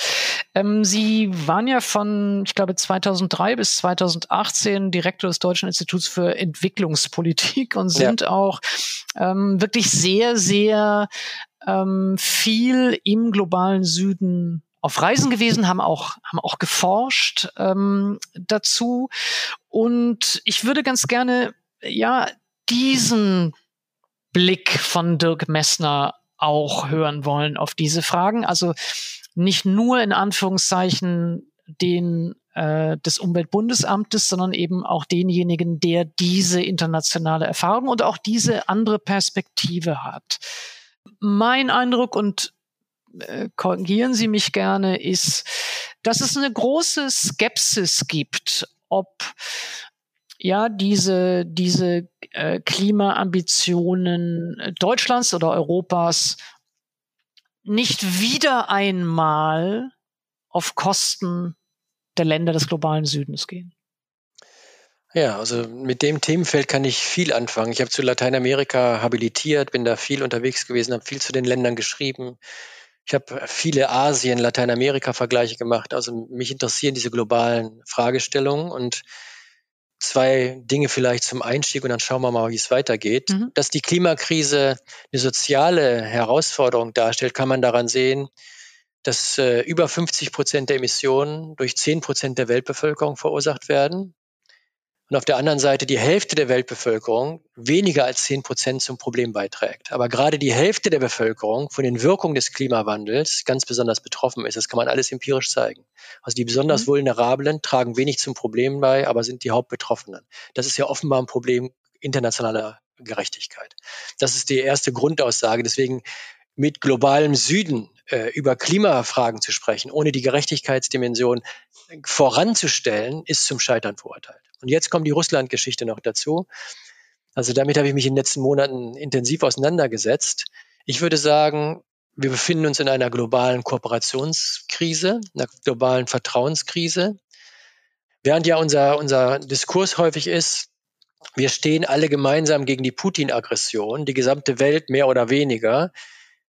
Speaker 2: Ähm, Sie waren ja von, ich glaube, 2003 bis 2018 Direktor des Deutschen Instituts für Entwicklungspolitik und sind ja. auch ähm, wirklich sehr, sehr ähm, viel im globalen Süden auf Reisen gewesen, haben auch, haben auch geforscht ähm, dazu. Und ich würde ganz gerne, ja, diesen Blick von Dirk Messner auch hören wollen auf diese Fragen. Also nicht nur in Anführungszeichen den äh, des Umweltbundesamtes, sondern eben auch denjenigen, der diese internationale Erfahrung und auch diese andere Perspektive hat mein Eindruck und äh, korrigieren Sie mich gerne, ist, dass es eine große Skepsis gibt, ob ja diese diese äh, Klimaambitionen Deutschlands oder Europas nicht wieder einmal auf Kosten der Länder des globalen Südens gehen.
Speaker 1: Ja, also mit dem Themenfeld kann ich viel anfangen. Ich habe zu Lateinamerika habilitiert, bin da viel unterwegs gewesen, habe viel zu den Ländern geschrieben. Ich habe viele Asien, Lateinamerika-Vergleiche gemacht. Also mich interessieren diese globalen Fragestellungen und zwei Dinge vielleicht zum Einstieg und dann schauen wir mal, wie es weitergeht. Mhm. Dass die Klimakrise eine soziale Herausforderung darstellt, kann man daran sehen, dass äh, über 50 Prozent der Emissionen durch 10 Prozent der Weltbevölkerung verursacht werden und auf der anderen Seite die Hälfte der Weltbevölkerung weniger als zehn Prozent zum Problem beiträgt. Aber gerade die Hälfte der Bevölkerung von den Wirkungen des Klimawandels ganz besonders betroffen ist. Das kann man alles empirisch zeigen. Also die besonders mhm. Vulnerablen tragen wenig zum Problem bei, aber sind die Hauptbetroffenen. Das ist ja offenbar ein Problem internationaler Gerechtigkeit. Das ist die erste Grundaussage. Deswegen mit globalem Süden äh, über Klimafragen zu sprechen, ohne die Gerechtigkeitsdimension voranzustellen, ist zum Scheitern verurteilt. Und jetzt kommt die Russland-Geschichte noch dazu. Also damit habe ich mich in den letzten Monaten intensiv auseinandergesetzt. Ich würde sagen, wir befinden uns in einer globalen Kooperationskrise, einer globalen Vertrauenskrise. Während ja unser, unser Diskurs häufig ist, wir stehen alle gemeinsam gegen die Putin-Aggression, die gesamte Welt mehr oder weniger,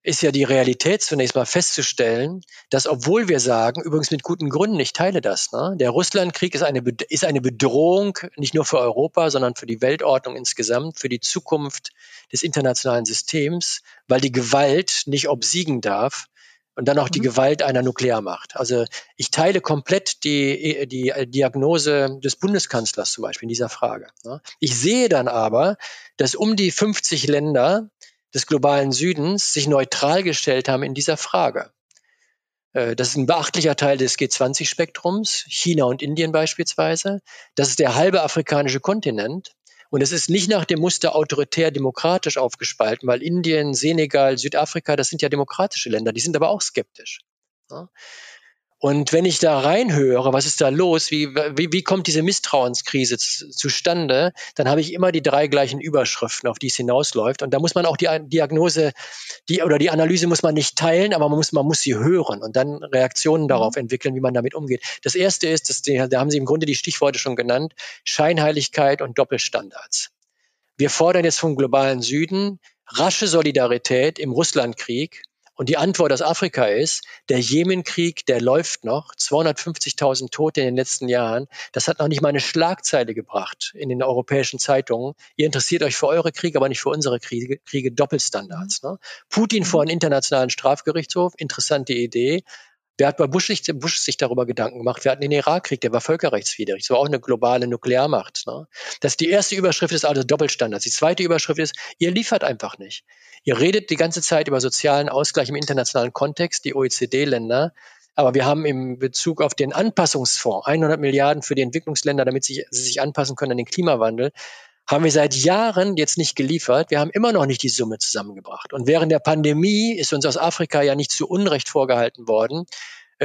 Speaker 1: ist ja die Realität zunächst mal festzustellen, dass obwohl wir sagen, übrigens mit guten Gründen, ich teile das, ne, der Russlandkrieg ist eine, ist eine Bedrohung nicht nur für Europa, sondern für die Weltordnung insgesamt, für die Zukunft des internationalen Systems, weil die Gewalt nicht obsiegen darf und dann auch die mhm. Gewalt einer Nuklearmacht. Also ich teile komplett die, die Diagnose des Bundeskanzlers zum Beispiel in dieser Frage. Ne. Ich sehe dann aber, dass um die 50 Länder des globalen Südens sich neutral gestellt haben in dieser Frage. Äh, das ist ein beachtlicher Teil des G20-Spektrums, China und Indien beispielsweise. Das ist der halbe afrikanische Kontinent. Und es ist nicht nach dem Muster autoritär-demokratisch aufgespalten, weil Indien, Senegal, Südafrika, das sind ja demokratische Länder, die sind aber auch skeptisch. Und wenn ich da reinhöre, was ist da los, wie, wie, wie kommt diese Misstrauenskrise zustande, dann habe ich immer die drei gleichen Überschriften, auf die es hinausläuft. Und da muss man auch die Diagnose die, oder die Analyse muss man nicht teilen, aber man muss, man muss sie hören und dann Reaktionen darauf mhm. entwickeln, wie man damit umgeht. Das erste ist, das, da haben Sie im Grunde die Stichworte schon genannt, Scheinheiligkeit und Doppelstandards. Wir fordern jetzt vom globalen Süden rasche Solidarität im Russlandkrieg Und die Antwort aus Afrika ist, der Jemenkrieg, der läuft noch, 250.000 Tote in den letzten Jahren. Das hat noch nicht mal eine Schlagzeile gebracht in den europäischen Zeitungen. Ihr interessiert euch für eure Kriege, aber nicht für unsere Kriege, Kriege Doppelstandards. Ne? Putin vor einen internationalen Strafgerichtshof, interessante Idee. Wer hat bei Bush sich, Bush sich darüber Gedanken gemacht? Wir hatten den Irakkrieg, der war völkerrechtswidrig. Das war auch eine globale Nuklearmacht. Ne? Das ist die erste Überschrift ist also Doppelstandards. Die zweite Überschrift ist, ihr liefert einfach nicht. Ihr redet die ganze Zeit über sozialen Ausgleich im internationalen Kontext, die OECD-Länder. Aber wir haben im Bezug auf den Anpassungsfonds 100 Milliarden für die Entwicklungsländer, damit sie, sich anpassen können an den Klimawandel, haben wir seit Jahren jetzt nicht geliefert. Wir haben immer noch nicht die Summe zusammengebracht. Und während der Pandemie ist uns aus Afrika ja nicht zu Unrecht vorgehalten worden,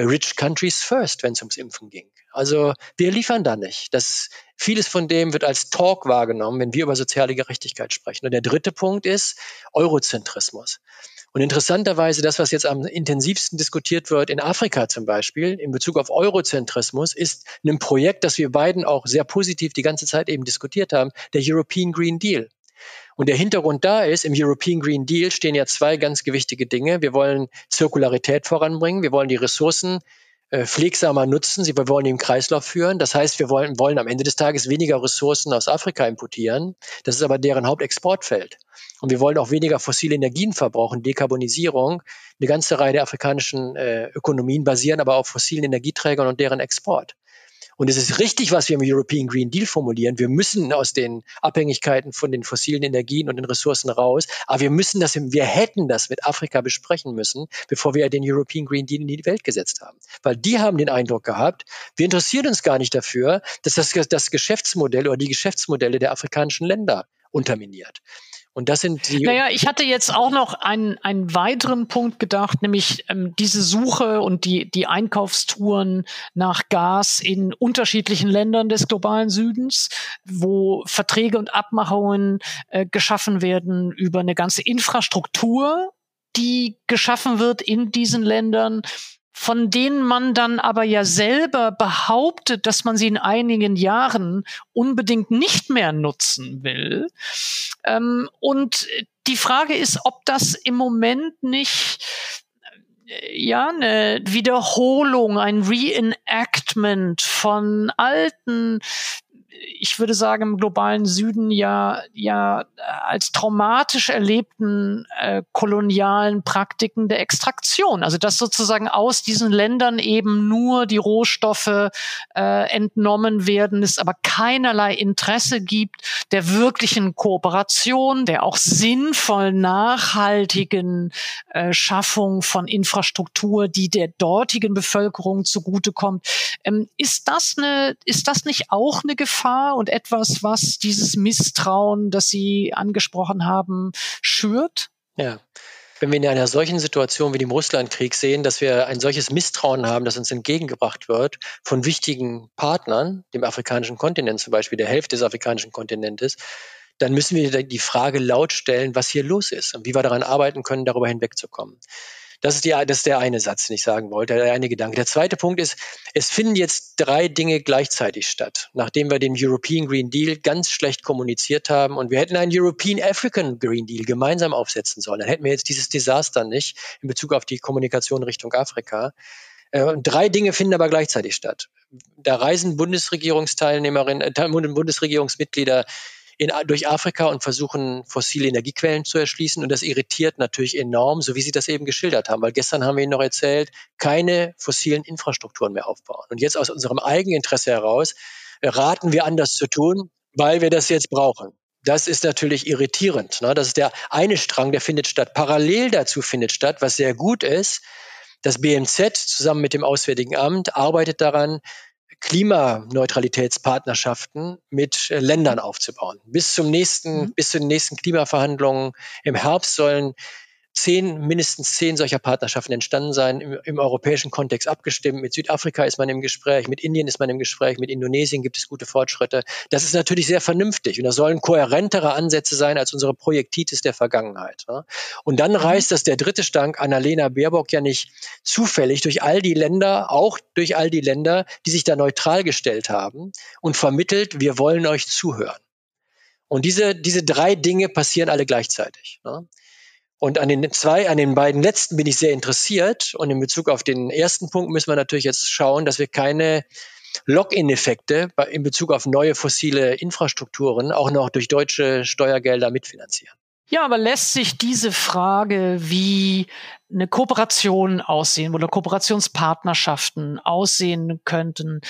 Speaker 1: rich countries first, wenn es ums Impfen ging. Also wir liefern da nicht. Das, vieles von dem wird als Talk wahrgenommen, wenn wir über soziale Gerechtigkeit sprechen. Und der dritte Punkt ist Eurozentrismus. Und interessanterweise, das, was jetzt am intensivsten diskutiert wird in Afrika zum Beispiel, in Bezug auf Eurozentrismus, ist ein Projekt, das wir beiden auch sehr positiv die ganze Zeit eben diskutiert haben, der European Green Deal. Und der Hintergrund da ist, im European Green Deal stehen ja zwei ganz gewichtige Dinge. Wir wollen Zirkularität voranbringen, wir wollen die Ressourcen äh, pflegsamer nutzen, sie wollen im Kreislauf führen. Das heißt, wir wollen, wollen am Ende des Tages weniger Ressourcen aus Afrika importieren. Das ist aber deren Hauptexportfeld. Und wir wollen auch weniger fossile Energien verbrauchen, Dekarbonisierung. Eine ganze Reihe der afrikanischen äh, Ökonomien basieren aber auf fossilen Energieträgern und deren Export. Und es ist richtig, was wir im European Green Deal formulieren. Wir müssen aus den Abhängigkeiten von den fossilen Energien und den Ressourcen raus. Aber wir müssen das, wir hätten das mit Afrika besprechen müssen, bevor wir den European Green Deal in die Welt gesetzt haben. Weil die haben den Eindruck gehabt, wir interessieren uns gar nicht dafür, dass das, das Geschäftsmodell oder die Geschäftsmodelle der afrikanischen Länder unterminiert. Und das sind die.
Speaker 2: Naja, ich hatte jetzt auch noch einen, einen weiteren Punkt gedacht, nämlich ähm, diese Suche und die, die Einkaufstouren nach Gas in unterschiedlichen Ländern des globalen Südens, wo Verträge und Abmachungen äh, geschaffen werden über eine ganze Infrastruktur, die geschaffen wird in diesen Ländern, von denen man dann aber ja selber behauptet, dass man sie in einigen Jahren unbedingt nicht mehr nutzen will. Ähm, und die Frage ist, ob das im Moment nicht äh, ja, eine Wiederholung, ein Reenactment von alten ich würde sagen, im globalen Süden ja, ja als traumatisch erlebten äh, kolonialen Praktiken der Extraktion. Also dass sozusagen aus diesen Ländern eben nur die Rohstoffe äh, entnommen werden, es aber keinerlei Interesse gibt der wirklichen Kooperation, der auch sinnvoll nachhaltigen äh, Schaffung von Infrastruktur, die der dortigen Bevölkerung zugutekommt. Ähm, ist das eine, ist das nicht auch eine Gefahr? Gefahr und etwas, was dieses Misstrauen, das Sie angesprochen haben, schürt?
Speaker 1: Ja. Wenn wir in einer solchen Situation wie dem Russlandkrieg sehen, dass wir ein solches Misstrauen haben, das uns entgegengebracht wird von wichtigen Partnern, dem afrikanischen Kontinent zum Beispiel, der Hälfte des afrikanischen Kontinentes, dann müssen wir die Frage laut stellen, was hier los ist und wie wir daran arbeiten können, darüber hinwegzukommen. Das ist, die, das ist der eine Satz, den ich sagen wollte, der eine Gedanke. Der zweite Punkt ist, es finden jetzt drei Dinge gleichzeitig statt, nachdem wir den European Green Deal ganz schlecht kommuniziert haben und wir hätten einen European African Green Deal gemeinsam aufsetzen sollen. Dann hätten wir jetzt dieses Desaster nicht in Bezug auf die Kommunikation Richtung Afrika. Äh, drei Dinge finden aber gleichzeitig statt. Da reisen Bundesregierungsteilnehmerinnen, äh, Bundesregierungsmitglieder in, durch Afrika und versuchen, fossile Energiequellen zu erschließen. Und das irritiert natürlich enorm, so wie Sie das eben geschildert haben. Weil gestern haben wir Ihnen noch erzählt, keine fossilen Infrastrukturen mehr aufbauen. Und jetzt aus unserem Eigeninteresse heraus raten wir anders zu tun, weil wir das jetzt brauchen. Das ist natürlich irritierend. Ne? Das ist der eine Strang, der findet statt. Parallel dazu findet statt, was sehr gut ist, das BMZ zusammen mit dem Auswärtigen Amt arbeitet daran, Klimaneutralitätspartnerschaften mit äh, Ländern aufzubauen. Bis zum nächsten, mhm. bis zu den nächsten Klimaverhandlungen im Herbst sollen zehn, mindestens zehn solcher Partnerschaften entstanden sein, im, im, europäischen Kontext abgestimmt. Mit Südafrika ist man im Gespräch, mit Indien ist man im Gespräch, mit Indonesien gibt es gute Fortschritte. Das ist natürlich sehr vernünftig und das sollen kohärentere Ansätze sein als unsere Projektitis der Vergangenheit. Ne? Und dann mhm. reist das der dritte Stank Annalena Baerbock ja nicht zufällig durch all die Länder, auch durch all die Länder, die sich da neutral gestellt haben und vermittelt, wir wollen euch zuhören. Und diese, diese drei Dinge passieren alle gleichzeitig. Ne? Und an den zwei, an den beiden letzten bin ich sehr interessiert. Und in Bezug auf den ersten Punkt müssen wir natürlich jetzt schauen, dass wir keine Lock-in-Effekte in Bezug auf neue fossile Infrastrukturen auch noch durch deutsche Steuergelder mitfinanzieren.
Speaker 2: Ja, aber lässt sich diese Frage, wie eine Kooperation aussehen oder Kooperationspartnerschaften aussehen könnten,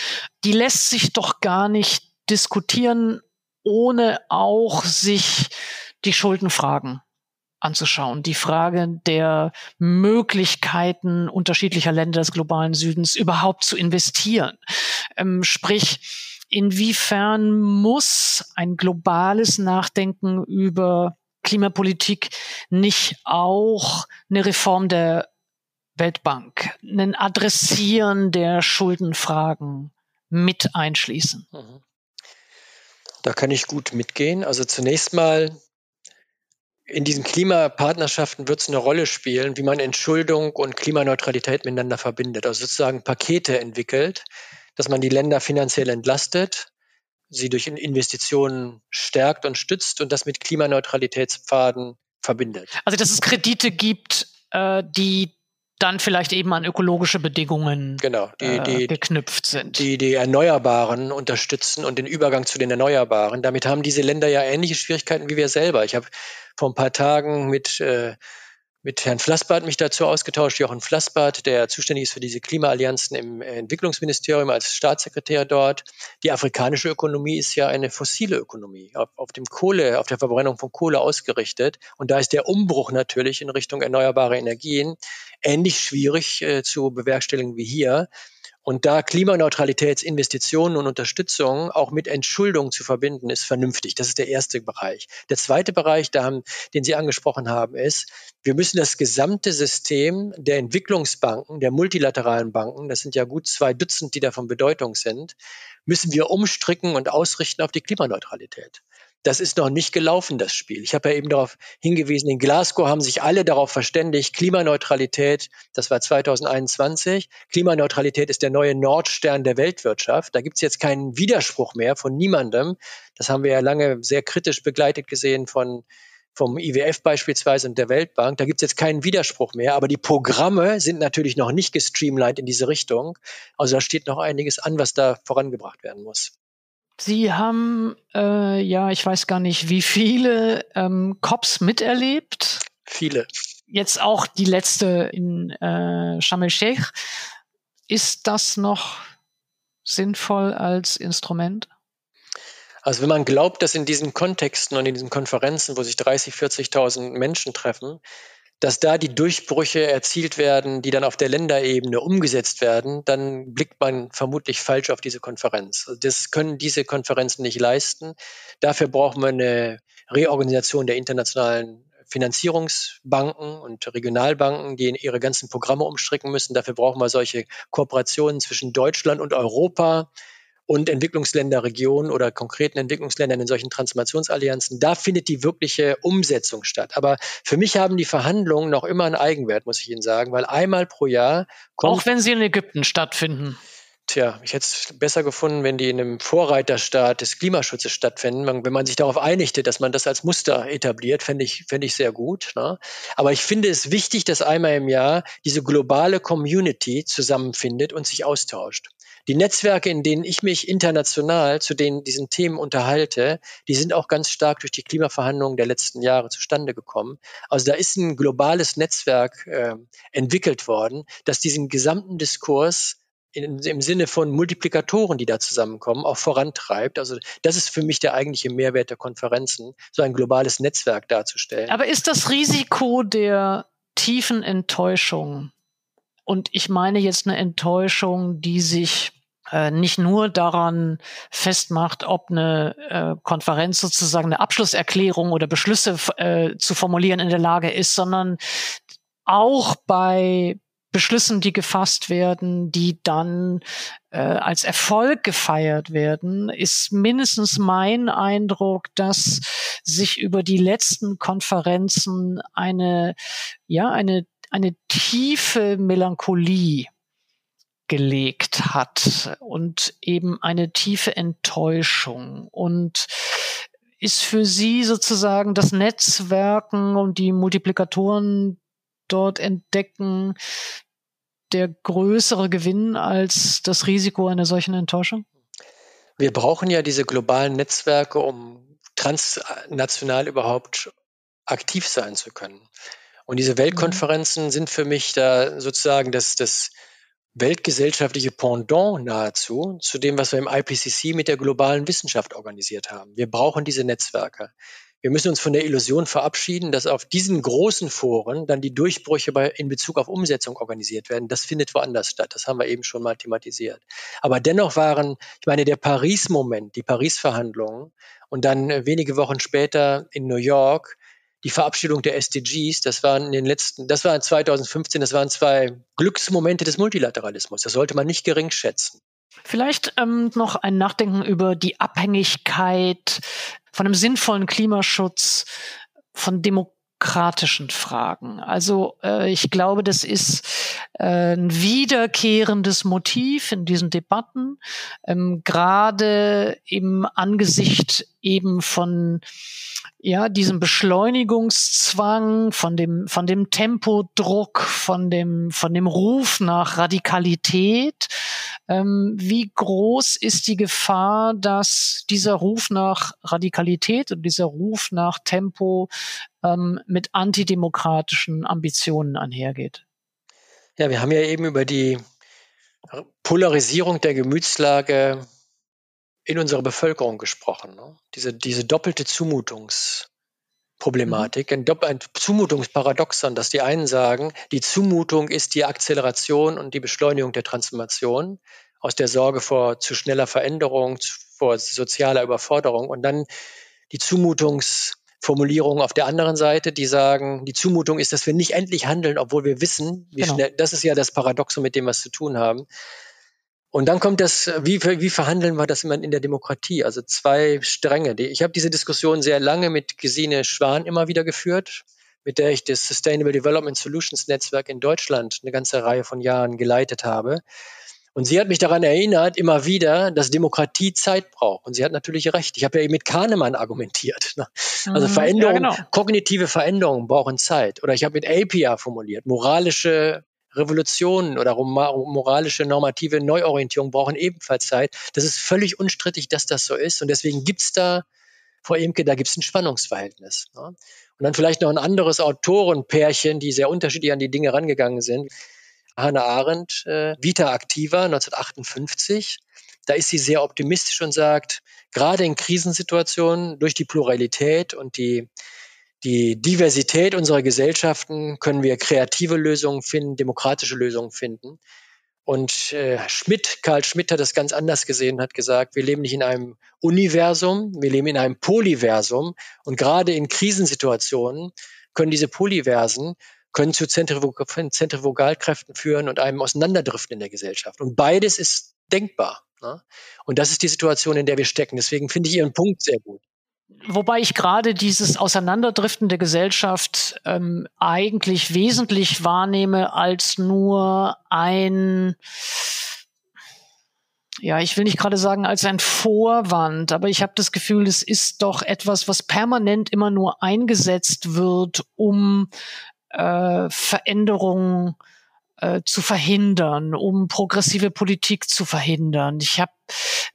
Speaker 2: die lässt sich doch gar nicht diskutieren, ohne auch sich die Schuldenfragen anzuschauen. Die Frage der Möglichkeiten unterschiedlicher Länder des globalen Südens überhaupt zu investieren. Ähm, sprich, inwiefern muss ein globales Nachdenken über Klimapolitik nicht auch eine Reform der Weltbank, ein Adressieren der Schuldenfragen mit einschließen? Mhm.
Speaker 1: Da kann ich gut mitgehen. Also zunächst mal in diesen Klimapartnerschaften wird es eine Rolle spielen, wie man Entschuldung und Klimaneutralität miteinander verbindet. Also sozusagen Pakete entwickelt, dass man die Länder finanziell entlastet, sie durch Investitionen stärkt und stützt und das mit Klimaneutralitätspfaden verbindet.
Speaker 2: Also dass es Kredite gibt, äh, die dann vielleicht eben an ökologische Bedingungen
Speaker 1: genau, die, äh, die,
Speaker 2: geknüpft sind.
Speaker 1: Die die Erneuerbaren unterstützen und den Übergang zu den Erneuerbaren. Damit haben diese Länder ja ähnliche Schwierigkeiten wie wir selber. Ich habe vor ein paar Tagen mit äh, mit Herrn Flassbart mich dazu ausgetauscht, Jochen Flassbart, der zuständig ist für diese Klimaallianzen im Entwicklungsministerium als Staatssekretär dort. Die afrikanische Ökonomie ist ja eine fossile Ökonomie, auf, auf dem Kohle, auf der Verbrennung von Kohle ausgerichtet. Und da ist der Umbruch natürlich in Richtung erneuerbare Energien ähnlich schwierig äh, zu bewerkstelligen wie hier. Und da Klimaneutralitätsinvestitionen und Unterstützung auch mit Entschuldung zu verbinden, ist vernünftig. Das ist der erste Bereich. Der zweite Bereich, haben, den Sie angesprochen haben, ist, wir müssen das gesamte System der Entwicklungsbanken, der multilateralen Banken, das sind ja gut zwei Dutzend, die davon Bedeutung sind, müssen wir umstricken und ausrichten auf die Klimaneutralität. Das ist noch nicht gelaufen, das Spiel. Ich habe ja eben darauf hingewiesen, in Glasgow haben sich alle darauf verständigt, Klimaneutralität, das war 2021, Klimaneutralität ist der neue Nordstern der Weltwirtschaft. Da gibt es jetzt keinen Widerspruch mehr von niemandem. Das haben wir ja lange sehr kritisch begleitet gesehen von vom IWF beispielsweise und der Weltbank. Da gibt es jetzt keinen Widerspruch mehr, aber die Programme sind natürlich noch nicht gestreamlined in diese Richtung. Also da steht noch einiges an, was da vorangebracht werden muss.
Speaker 2: Sie haben, äh, ja, ich weiß gar nicht, wie viele ähm, Cops miterlebt.
Speaker 1: Viele.
Speaker 2: Jetzt auch die letzte in äh, Sharm el-Sheikh. Ist das noch sinnvoll als Instrument?
Speaker 1: Also wenn man glaubt, dass in diesen Kontexten und in diesen Konferenzen, wo sich 30, 40.000 Menschen treffen, dass da die Durchbrüche erzielt werden, die dann auf der Länderebene umgesetzt werden, dann blickt man vermutlich falsch auf diese Konferenz. Also das können diese Konferenzen nicht leisten. Dafür brauchen wir eine Reorganisation der internationalen Finanzierungsbanken und Regionalbanken, die ihre ganzen Programme umstricken müssen. Dafür brauchen wir solche Kooperationen zwischen Deutschland und Europa, und Entwicklungsländerregionen oder konkreten Entwicklungsländern in solchen Transformationsallianzen, da findet die wirkliche Umsetzung statt. Aber für mich haben die Verhandlungen noch immer einen Eigenwert, muss ich Ihnen sagen, weil einmal pro Jahr
Speaker 2: kommt. Auch wenn sie in Ägypten stattfinden.
Speaker 1: Tja, ich hätte es besser gefunden, wenn die in einem Vorreiterstaat des Klimaschutzes stattfinden. Wenn man sich darauf einigte, dass man das als Muster etabliert, fände ich, fände ich sehr gut. Ne? Aber ich finde es wichtig, dass einmal im Jahr diese globale Community zusammenfindet und sich austauscht. Die Netzwerke, in denen ich mich international zu den, diesen Themen unterhalte, die sind auch ganz stark durch die Klimaverhandlungen der letzten Jahre zustande gekommen. Also da ist ein globales Netzwerk äh, entwickelt worden, das diesen gesamten Diskurs in, im Sinne von Multiplikatoren, die da zusammenkommen, auch vorantreibt. Also das ist für mich der eigentliche Mehrwert der Konferenzen, so ein globales Netzwerk darzustellen.
Speaker 2: Aber ist das Risiko der tiefen Enttäuschung, und ich meine jetzt eine Enttäuschung, die sich äh, nicht nur daran festmacht, ob eine äh, Konferenz sozusagen eine Abschlusserklärung oder Beschlüsse äh, zu formulieren in der Lage ist, sondern auch bei Beschlüssen, die gefasst werden, die dann äh, als Erfolg gefeiert werden, ist mindestens mein Eindruck, dass sich über die letzten Konferenzen eine, ja, eine, eine tiefe Melancholie gelegt hat und eben eine tiefe Enttäuschung. Und ist für Sie sozusagen das Netzwerken und die Multiplikatoren dort entdecken der größere Gewinn als das Risiko einer solchen Enttäuschung?
Speaker 1: Wir brauchen ja diese globalen Netzwerke, um transnational überhaupt aktiv sein zu können. Und diese Weltkonferenzen mhm. sind für mich da sozusagen das, das weltgesellschaftliche Pendant nahezu zu dem, was wir im IPCC mit der globalen Wissenschaft organisiert haben. Wir brauchen diese Netzwerke. Wir müssen uns von der Illusion verabschieden, dass auf diesen großen Foren dann die Durchbrüche bei, in Bezug auf Umsetzung organisiert werden. Das findet woanders statt. Das haben wir eben schon mal thematisiert. Aber dennoch waren, ich meine, der Paris-Moment, die Paris-Verhandlungen und dann äh, wenige Wochen später in New York die Verabschiedung der SDGs, das waren in den letzten, das war 2015, das waren zwei Glücksmomente des Multilateralismus. Das sollte man nicht gering schätzen.
Speaker 2: Vielleicht ähm, noch ein Nachdenken über die Abhängigkeit von einem sinnvollen Klimaschutz von demokratischen Fragen. Also äh, ich glaube, das ist äh, ein wiederkehrendes Motiv in diesen Debatten, ähm, gerade im Angesicht eben von ja, diesem Beschleunigungszwang, von dem, von dem Tempodruck, von dem, von dem Ruf nach Radikalität. Ähm, wie groß ist die Gefahr, dass dieser Ruf nach Radikalität und dieser Ruf nach Tempo ähm, mit antidemokratischen Ambitionen einhergeht?
Speaker 1: Ja, wir haben ja eben über die Polarisierung der Gemütslage in unserer Bevölkerung gesprochen. Ne? Diese, diese doppelte Zumutungsproblematik, mhm. ein, ein Zumutungsparadoxon, dass die einen sagen, die Zumutung ist die Acceleration und die Beschleunigung der Transformation aus der Sorge vor zu schneller Veränderung, vor sozialer Überforderung und dann die Zumutungsformulierung auf der anderen Seite, die sagen, die Zumutung ist, dass wir nicht endlich handeln, obwohl wir wissen, wie genau. schnell, das ist ja das Paradoxon, mit dem wir es zu tun haben. Und dann kommt das, wie, wie verhandeln wir das immer in der Demokratie? Also zwei Stränge. Ich habe diese Diskussion sehr lange mit Gesine Schwan immer wieder geführt, mit der ich das Sustainable Development Solutions Netzwerk in Deutschland eine ganze Reihe von Jahren geleitet habe. Und sie hat mich daran erinnert, immer wieder, dass Demokratie Zeit braucht. Und sie hat natürlich recht. Ich habe ja eben mit Kahnemann argumentiert. Ne? Also mhm, Veränderungen, ja, genau. kognitive Veränderungen brauchen Zeit. Oder ich habe mit APIA formuliert, moralische Revolutionen oder moralische normative Neuorientierung brauchen ebenfalls Zeit. Das ist völlig unstrittig, dass das so ist. Und deswegen gibt's da, Frau Imke, da gibt's ein Spannungsverhältnis. Ne? Und dann vielleicht noch ein anderes Autorenpärchen, die sehr unterschiedlich an die Dinge rangegangen sind. Hannah Arendt, äh, Vita Activa 1958. Da ist sie sehr optimistisch und sagt, gerade in Krisensituationen durch die Pluralität und die die Diversität unserer Gesellschaften können wir kreative Lösungen finden, demokratische Lösungen finden. Und äh, Schmidt, Karl Schmidt hat das ganz anders gesehen, hat gesagt, wir leben nicht in einem Universum, wir leben in einem Polyversum. Und gerade in Krisensituationen können diese Polyversen können zu Zentrifug Zentrifugalkräften führen und einem Auseinanderdriften in der Gesellschaft. Und beides ist denkbar. Ne? Und das ist die Situation, in der wir stecken. Deswegen finde ich Ihren Punkt sehr gut.
Speaker 2: Wobei ich gerade dieses Auseinanderdriften der Gesellschaft ähm, eigentlich wesentlich wahrnehme als nur ein, ja, ich will nicht gerade sagen als ein Vorwand, aber ich habe das Gefühl, es ist doch etwas, was permanent immer nur eingesetzt wird, um äh, Veränderungen äh, zu verhindern, um progressive Politik zu verhindern. Ich habe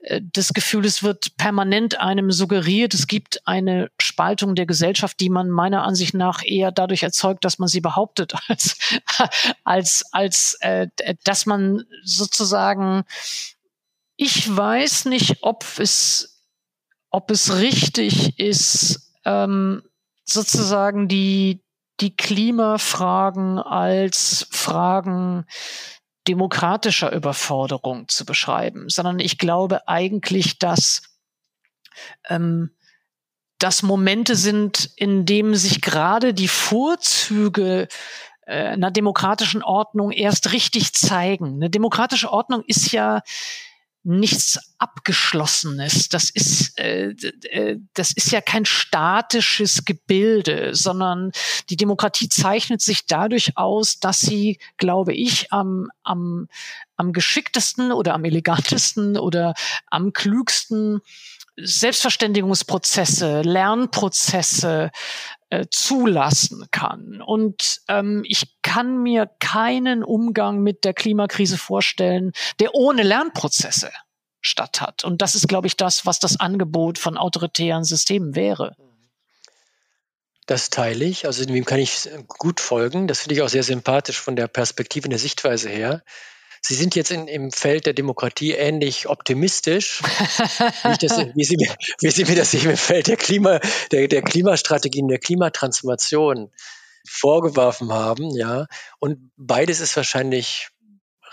Speaker 2: äh, das Gefühl, es wird permanent einem suggeriert, es gibt eine Spaltung der Gesellschaft, die man meiner Ansicht nach eher dadurch erzeugt, dass man sie behauptet, als als als äh, dass man sozusagen ich weiß nicht, ob es ob es richtig ist, ähm, sozusagen die die Klimafragen als Fragen demokratischer Überforderung zu beschreiben, sondern ich glaube eigentlich, dass ähm, das Momente sind, in dem sich gerade die Vorzüge äh, einer demokratischen Ordnung erst richtig zeigen. Eine demokratische Ordnung ist ja nichts Abgeschlossenes. Das ist, äh, äh, das ist ja kein statisches Gebilde, sondern die Demokratie zeichnet sich dadurch aus, dass sie, glaube ich, am, am, am geschicktesten oder am elegantesten oder am klügsten Selbstverständigungsprozesse, Lernprozesse äh, zulassen kann. Und ähm, ich kann mir keinen Umgang mit der Klimakrise vorstellen, der ohne Lernprozesse statt hat. Und das ist, glaube ich, das, was das Angebot von autoritären Systemen wäre.
Speaker 1: Das teile ich. Also dem kann ich gut folgen. Das finde ich auch sehr sympathisch von der Perspektive und der Sichtweise her. Sie sind jetzt in, im Feld der Demokratie ähnlich optimistisch, wie, das, wie, Sie, wie Sie mir das eben im Feld der, Klima, der, der Klimastrategien, der Klimatransformation vorgeworfen haben, ja. Und beides ist wahrscheinlich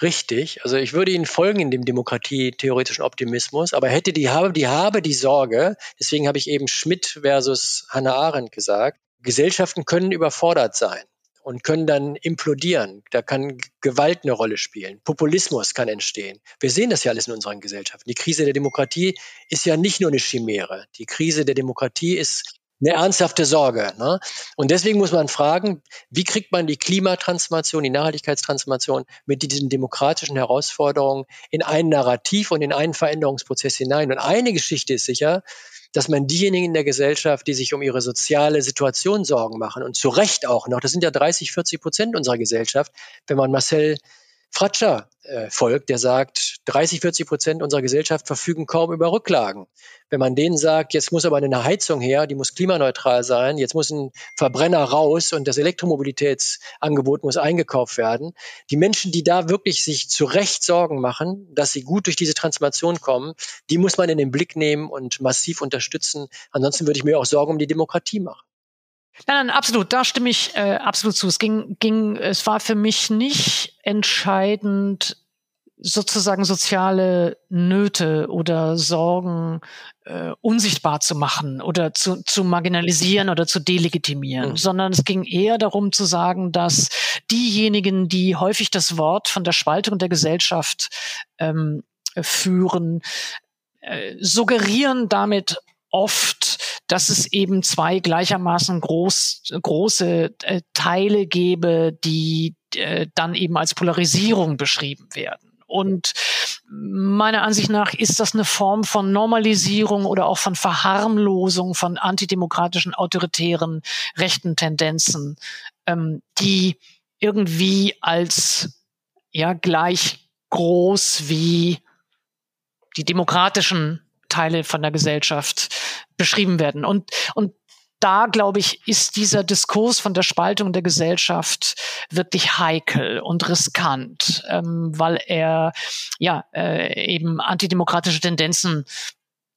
Speaker 1: richtig. Also ich würde Ihnen folgen in dem demokratietheoretischen Optimismus, aber hätte die habe, die habe die Sorge, deswegen habe ich eben Schmidt versus Hannah Arendt gesagt, Gesellschaften können überfordert sein und können dann implodieren. Da kann Gewalt eine Rolle spielen. Populismus kann entstehen. Wir sehen das ja alles in unseren Gesellschaften. Die Krise der Demokratie ist ja nicht nur eine Chimäre. Die Krise der Demokratie ist eine ernsthafte Sorge. Ne? Und deswegen muss man fragen, wie kriegt man die Klimatransformation, die Nachhaltigkeitstransformation mit diesen demokratischen Herausforderungen in ein Narrativ und in einen Veränderungsprozess hinein? Und eine Geschichte ist sicher, dass man diejenigen in der Gesellschaft, die sich um ihre soziale Situation Sorgen machen und zu Recht auch noch, das sind ja 30, 40 Prozent unserer Gesellschaft, wenn man Marcel Fratscher äh, folgt, der sagt, 30, 40 Prozent unserer Gesellschaft verfügen kaum über Rücklagen. Wenn man denen sagt, jetzt muss aber eine Heizung her, die muss klimaneutral sein, jetzt muss ein Verbrenner raus und das Elektromobilitätsangebot muss eingekauft werden. Die Menschen, die da wirklich sich zu Recht Sorgen machen, dass sie gut durch diese Transformation kommen, die muss man in den Blick nehmen und massiv unterstützen. Ansonsten würde ich mir auch Sorgen um die Demokratie machen.
Speaker 2: Nein, nein, absolut. Da stimme ich äh, absolut zu. Es ging, ging, es war für mich nicht entscheidend, sozusagen soziale Nöte oder Sorgen äh, unsichtbar zu machen oder zu, zu marginalisieren oder zu delegitimieren, mhm. sondern es ging eher darum zu sagen, dass diejenigen, die häufig das Wort von der Spaltung der Gesellschaft ähm, führen, äh, suggerieren damit oft, dass es eben zwei gleichermaßen groß, große äh, Teile gäbe, die äh, dann eben als Polarisierung beschrieben werden. Und meiner Ansicht nach ist das eine Form von Normalisierung oder auch von Verharmlosung von antidemokratischen, autoritären, rechten Tendenzen, ähm, die irgendwie als ja gleich groß wie die demokratischen Teile von der Gesellschaft beschrieben werden. Und, und da, glaube ich, ist dieser Diskurs von der Spaltung der Gesellschaft wirklich heikel und riskant, ähm, weil er ja äh, eben antidemokratische Tendenzen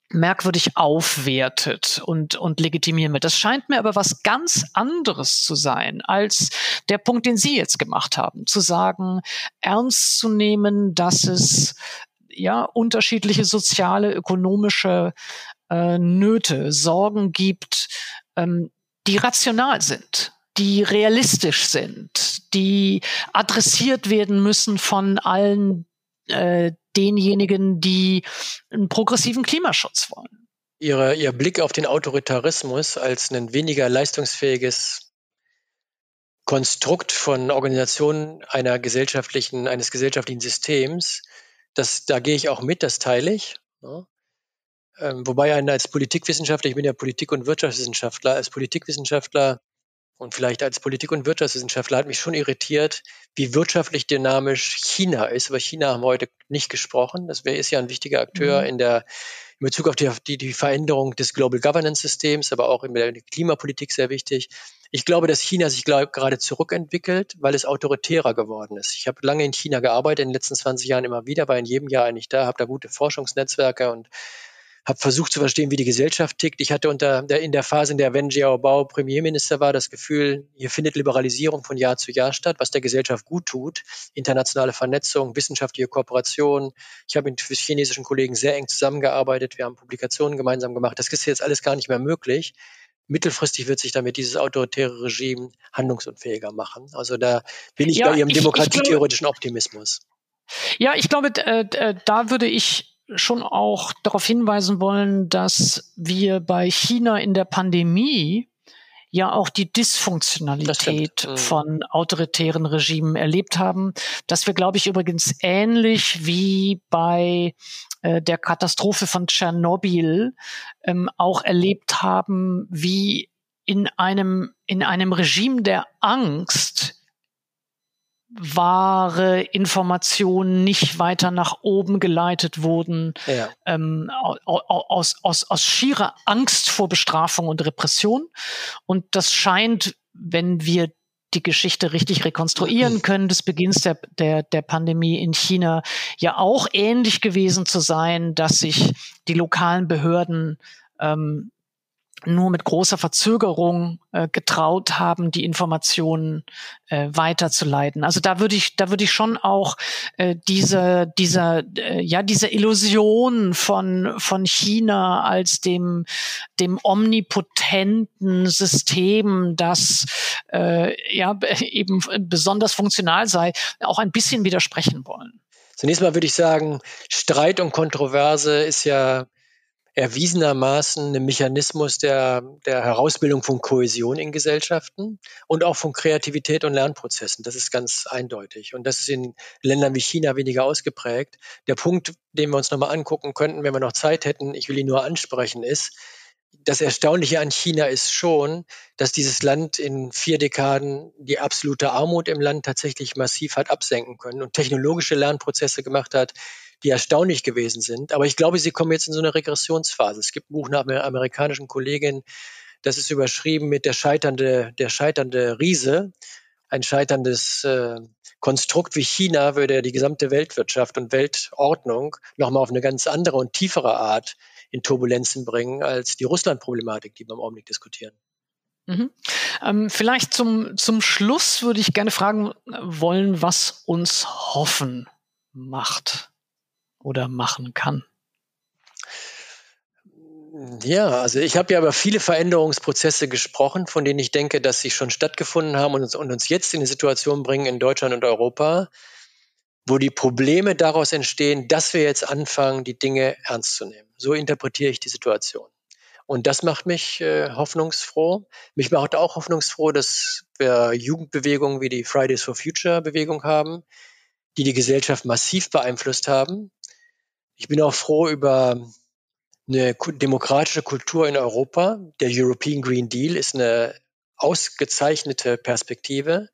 Speaker 2: merkwürdig aufwertet und, und legitimieren wird. Das scheint mir aber was ganz anderes zu sein als der Punkt, den Sie jetzt gemacht haben, zu sagen, ernst zu nehmen, dass es ja unterschiedliche soziale, ökonomische äh, Nöte, Sorgen gibt, ähm, die rational sind die realistisch sind, die adressiert werden müssen von allen äh, denjenigen, die einen progressiven Klimaschutz wollen.
Speaker 1: Ihre, Ihr Blick auf den Autoritarismus als ein weniger leistungsfähiges Konstrukt von Organisationen einer gesellschaftlichen, eines gesellschaftlichen Systems das, da gehe ich auch mit, das teile ich. Ne? Ähm, wobei ein als Politikwissenschaftler, ich bin ja Politik- und Wirtschaftswissenschaftler, als Politikwissenschaftler und vielleicht als Politik- und Wirtschaftswissenschaftler hat mich schon irritiert, wie wirtschaftlich dynamisch China ist. Über China haben wir heute nicht gesprochen. Das ist ja ein wichtiger Akteur mhm. in der in Bezug auf die, die, die Veränderung des Global Governance Systems, aber auch in der Klimapolitik sehr wichtig. Ich glaube, dass China sich glaub, gerade zurückentwickelt, weil es autoritärer geworden ist. Ich habe lange in China gearbeitet, in den letzten 20 Jahren immer wieder, war in jedem Jahr eigentlich da, habe da gute Forschungsnetzwerke und habe versucht zu verstehen, wie die Gesellschaft tickt. Ich hatte unter der, in der Phase, in der Wen Jiabao Premierminister war, das Gefühl, hier findet Liberalisierung von Jahr zu Jahr statt, was der Gesellschaft gut tut. Internationale Vernetzung, wissenschaftliche Kooperation. Ich habe mit chinesischen Kollegen sehr eng zusammengearbeitet. Wir haben Publikationen gemeinsam gemacht. Das ist jetzt alles gar nicht mehr möglich mittelfristig wird sich damit dieses autoritäre Regime handlungsunfähiger machen. Also da bin ich ja, bei Ihrem demokratietheoretischen Optimismus.
Speaker 2: Ja, ich glaube, äh, da würde ich schon auch darauf hinweisen wollen, dass wir bei China in der Pandemie ja auch die Dysfunktionalität mhm. von autoritären Regimen erlebt haben. Dass wir, glaube ich, übrigens ähnlich wie bei äh, der Katastrophe von Tschernobyl ähm, auch erlebt haben, wie in einem, in einem Regime der Angst wahre Informationen nicht weiter nach oben geleitet wurden, ja. ähm, aus, aus, aus schierer Angst vor Bestrafung und Repression. Und das scheint, wenn wir die Geschichte richtig rekonstruieren können des Beginns der, der, der Pandemie in China ja auch ähnlich gewesen zu sein, dass sich die lokalen Behörden ähm, nur mit großer Verzögerung äh, getraut haben, die Informationen äh, weiterzuleiten. Also da würde ich, da würde ich schon auch äh, diese, dieser, äh, ja, diese Illusion von von China als dem dem omnipotenten System, das äh, ja eben besonders funktional sei, auch ein bisschen widersprechen wollen.
Speaker 1: Zunächst mal würde ich sagen, Streit und Kontroverse ist ja erwiesenermaßen ein Mechanismus der, der Herausbildung von Kohäsion in Gesellschaften und auch von Kreativität und Lernprozessen. Das ist ganz eindeutig. Und das ist in Ländern wie China weniger ausgeprägt. Der Punkt, den wir uns nochmal angucken könnten, wenn wir noch Zeit hätten, ich will ihn nur ansprechen, ist, das Erstaunliche an China ist schon, dass dieses Land in vier Dekaden die absolute Armut im Land tatsächlich massiv hat absenken können und technologische Lernprozesse gemacht hat, die erstaunlich gewesen sind. Aber ich glaube, sie kommen jetzt in so eine Regressionsphase. Es gibt ein Buch nach einer amerikanischen Kollegin, das ist überschrieben mit der scheiternde, der scheiternde Riese. Ein scheiterndes äh, Konstrukt wie China würde die gesamte Weltwirtschaft und Weltordnung nochmal auf eine ganz andere und tiefere Art in Turbulenzen bringen als die Russland-Problematik, die wir im Augenblick diskutieren.
Speaker 2: Mhm. Ähm, vielleicht zum, zum Schluss würde ich gerne fragen wollen, was uns Hoffen macht oder machen kann?
Speaker 1: Ja, also ich habe ja über viele Veränderungsprozesse gesprochen, von denen ich denke, dass sie schon stattgefunden haben und uns, und uns jetzt in die Situation bringen in Deutschland und Europa, wo die Probleme daraus entstehen, dass wir jetzt anfangen, die Dinge ernst zu nehmen. So interpretiere ich die Situation. Und das macht mich äh, hoffnungsfroh. Mich macht auch hoffnungsfroh, dass wir Jugendbewegungen wie die Fridays for Future Bewegung haben, die die Gesellschaft massiv beeinflusst haben, ich bin auch froh über eine demokratische Kultur in Europa. Der European Green Deal ist eine ausgezeichnete Perspektive.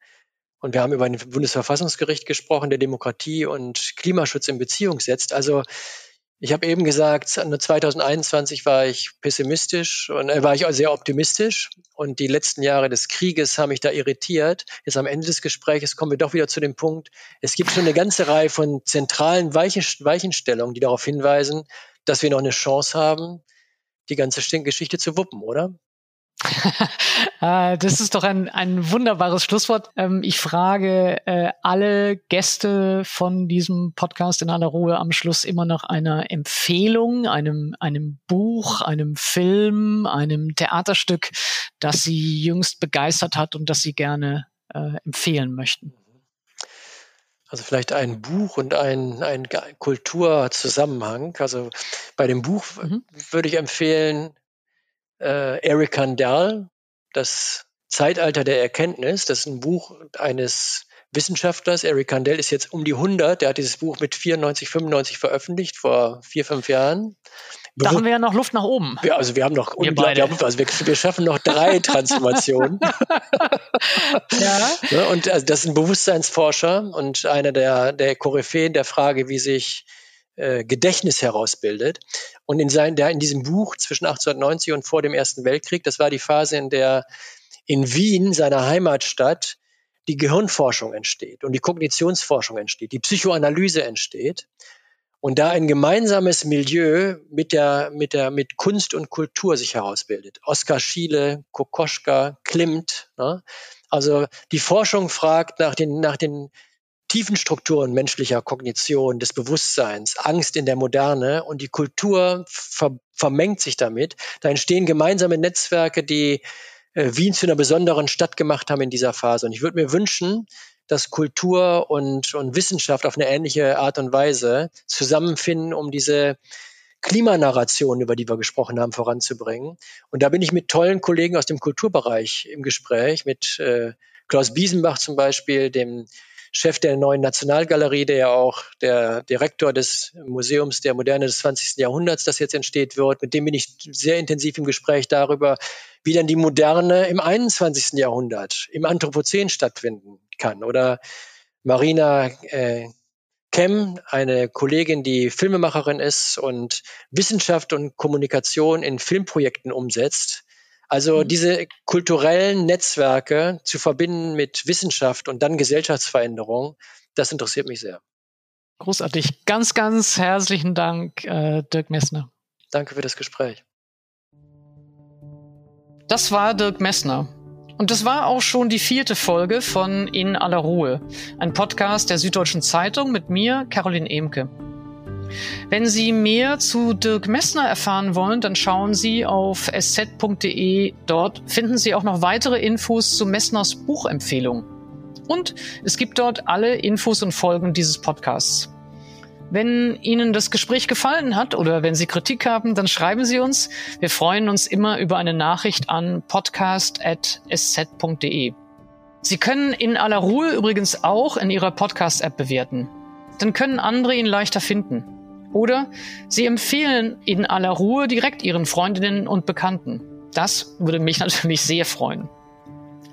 Speaker 1: Und wir haben über ein Bundesverfassungsgericht gesprochen, der Demokratie und Klimaschutz in Beziehung setzt. Also ich habe eben gesagt, 2021 war ich pessimistisch und äh, war ich auch sehr optimistisch und die letzten Jahre des Krieges haben mich da irritiert. Jetzt am Ende des Gesprächs kommen wir doch wieder zu dem Punkt, es gibt schon eine ganze Reihe von zentralen Weichen, Weichenstellungen, die darauf hinweisen, dass wir noch eine Chance haben, die ganze Geschichte zu wuppen, oder?
Speaker 2: Äh, das ist doch ein, ein wunderbares Schlusswort. Ähm, ich frage äh, alle Gäste von diesem Podcast in aller Ruhe am Schluss immer nach einer Empfehlung, einem, einem Buch, einem Film, einem Theaterstück, das Sie jüngst begeistert hat und das Sie gerne äh, empfehlen möchten.
Speaker 1: Also vielleicht ein Buch und ein, ein Kulturzusammenhang. Also bei dem Buch mhm. würde ich empfehlen, äh, Eric Kandel, das Zeitalter der Erkenntnis. Das ist ein Buch eines Wissenschaftlers. Eric Kandel ist jetzt um die 100. Der hat dieses Buch mit 94, 95 veröffentlicht, vor vier, fünf Jahren.
Speaker 2: Da haben wir ja noch Luft nach oben.
Speaker 1: Ja, also wir haben noch wir beide. Also wir, wir, schaffen noch drei Transformationen. ja. Ne, und also das ist ein Bewusstseinsforscher und einer der, der Koryphäen der Frage, wie sich äh, Gedächtnis herausbildet. Und in, sein, der, in diesem Buch zwischen 1890 und vor dem Ersten Weltkrieg, das war die Phase, in der in Wien, seiner Heimatstadt, die Gehirnforschung entsteht und die Kognitionsforschung entsteht, die Psychoanalyse entsteht. Und da ein gemeinsames Milieu mit der, mit der, mit Kunst und Kultur sich herausbildet. Oskar Schiele, Kokoschka, Klimt. Ne? Also die Forschung fragt nach den, nach den tiefen Strukturen menschlicher Kognition, des Bewusstseins, Angst in der Moderne und die Kultur ver vermengt sich damit. Da entstehen gemeinsame Netzwerke, die äh, Wien zu einer besonderen Stadt gemacht haben in dieser Phase. Und ich würde mir wünschen, dass Kultur und, und Wissenschaft auf eine ähnliche Art und Weise zusammenfinden, um diese Klimanarration, über die wir gesprochen haben, voranzubringen. Und da bin ich mit tollen Kollegen aus dem Kulturbereich im Gespräch, mit äh, Klaus Biesenbach zum Beispiel, dem Chef der neuen Nationalgalerie, der ja auch der Direktor des Museums der Moderne des 20. Jahrhunderts, das jetzt entsteht wird. Mit dem bin ich sehr intensiv im Gespräch darüber, wie dann die Moderne im 21. Jahrhundert, im Anthropozän stattfinden kann. Oder Marina äh, Kem, eine Kollegin, die Filmemacherin ist und Wissenschaft und Kommunikation in Filmprojekten umsetzt. Also mhm. diese kulturellen Netzwerke zu verbinden mit Wissenschaft und dann Gesellschaftsveränderung, das interessiert mich sehr.
Speaker 2: Großartig. Ganz, ganz herzlichen Dank, äh, Dirk Messner.
Speaker 1: Danke für das Gespräch.
Speaker 2: Das war Dirk Messner. Und das war auch schon die vierte Folge von In aller Ruhe, ein Podcast der Süddeutschen Zeitung mit mir, Caroline Emke. Wenn Sie mehr zu Dirk Messner erfahren wollen, dann schauen Sie auf sz.de. Dort finden Sie auch noch weitere Infos zu Messners Buchempfehlung. Und es gibt dort alle Infos und Folgen dieses Podcasts. Wenn Ihnen das Gespräch gefallen hat oder wenn Sie Kritik haben, dann schreiben Sie uns. Wir freuen uns immer über eine Nachricht an podcast.sz.de. Sie können in aller Ruhe übrigens auch in Ihrer Podcast-App bewerten. Dann können andere ihn leichter finden. Oder Sie empfehlen in aller Ruhe direkt Ihren Freundinnen und Bekannten. Das würde mich natürlich sehr freuen.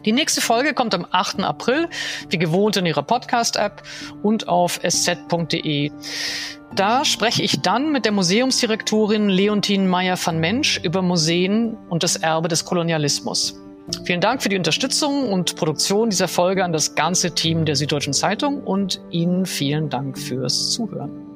Speaker 2: Die nächste Folge kommt am 8. April, wie gewohnt in Ihrer Podcast-App und auf sz.de. Da spreche ich dann mit der Museumsdirektorin Leontine Meyer van Mensch über Museen und das Erbe des Kolonialismus. Vielen Dank für die Unterstützung und Produktion dieser Folge an das ganze Team der Süddeutschen Zeitung und Ihnen vielen Dank fürs Zuhören.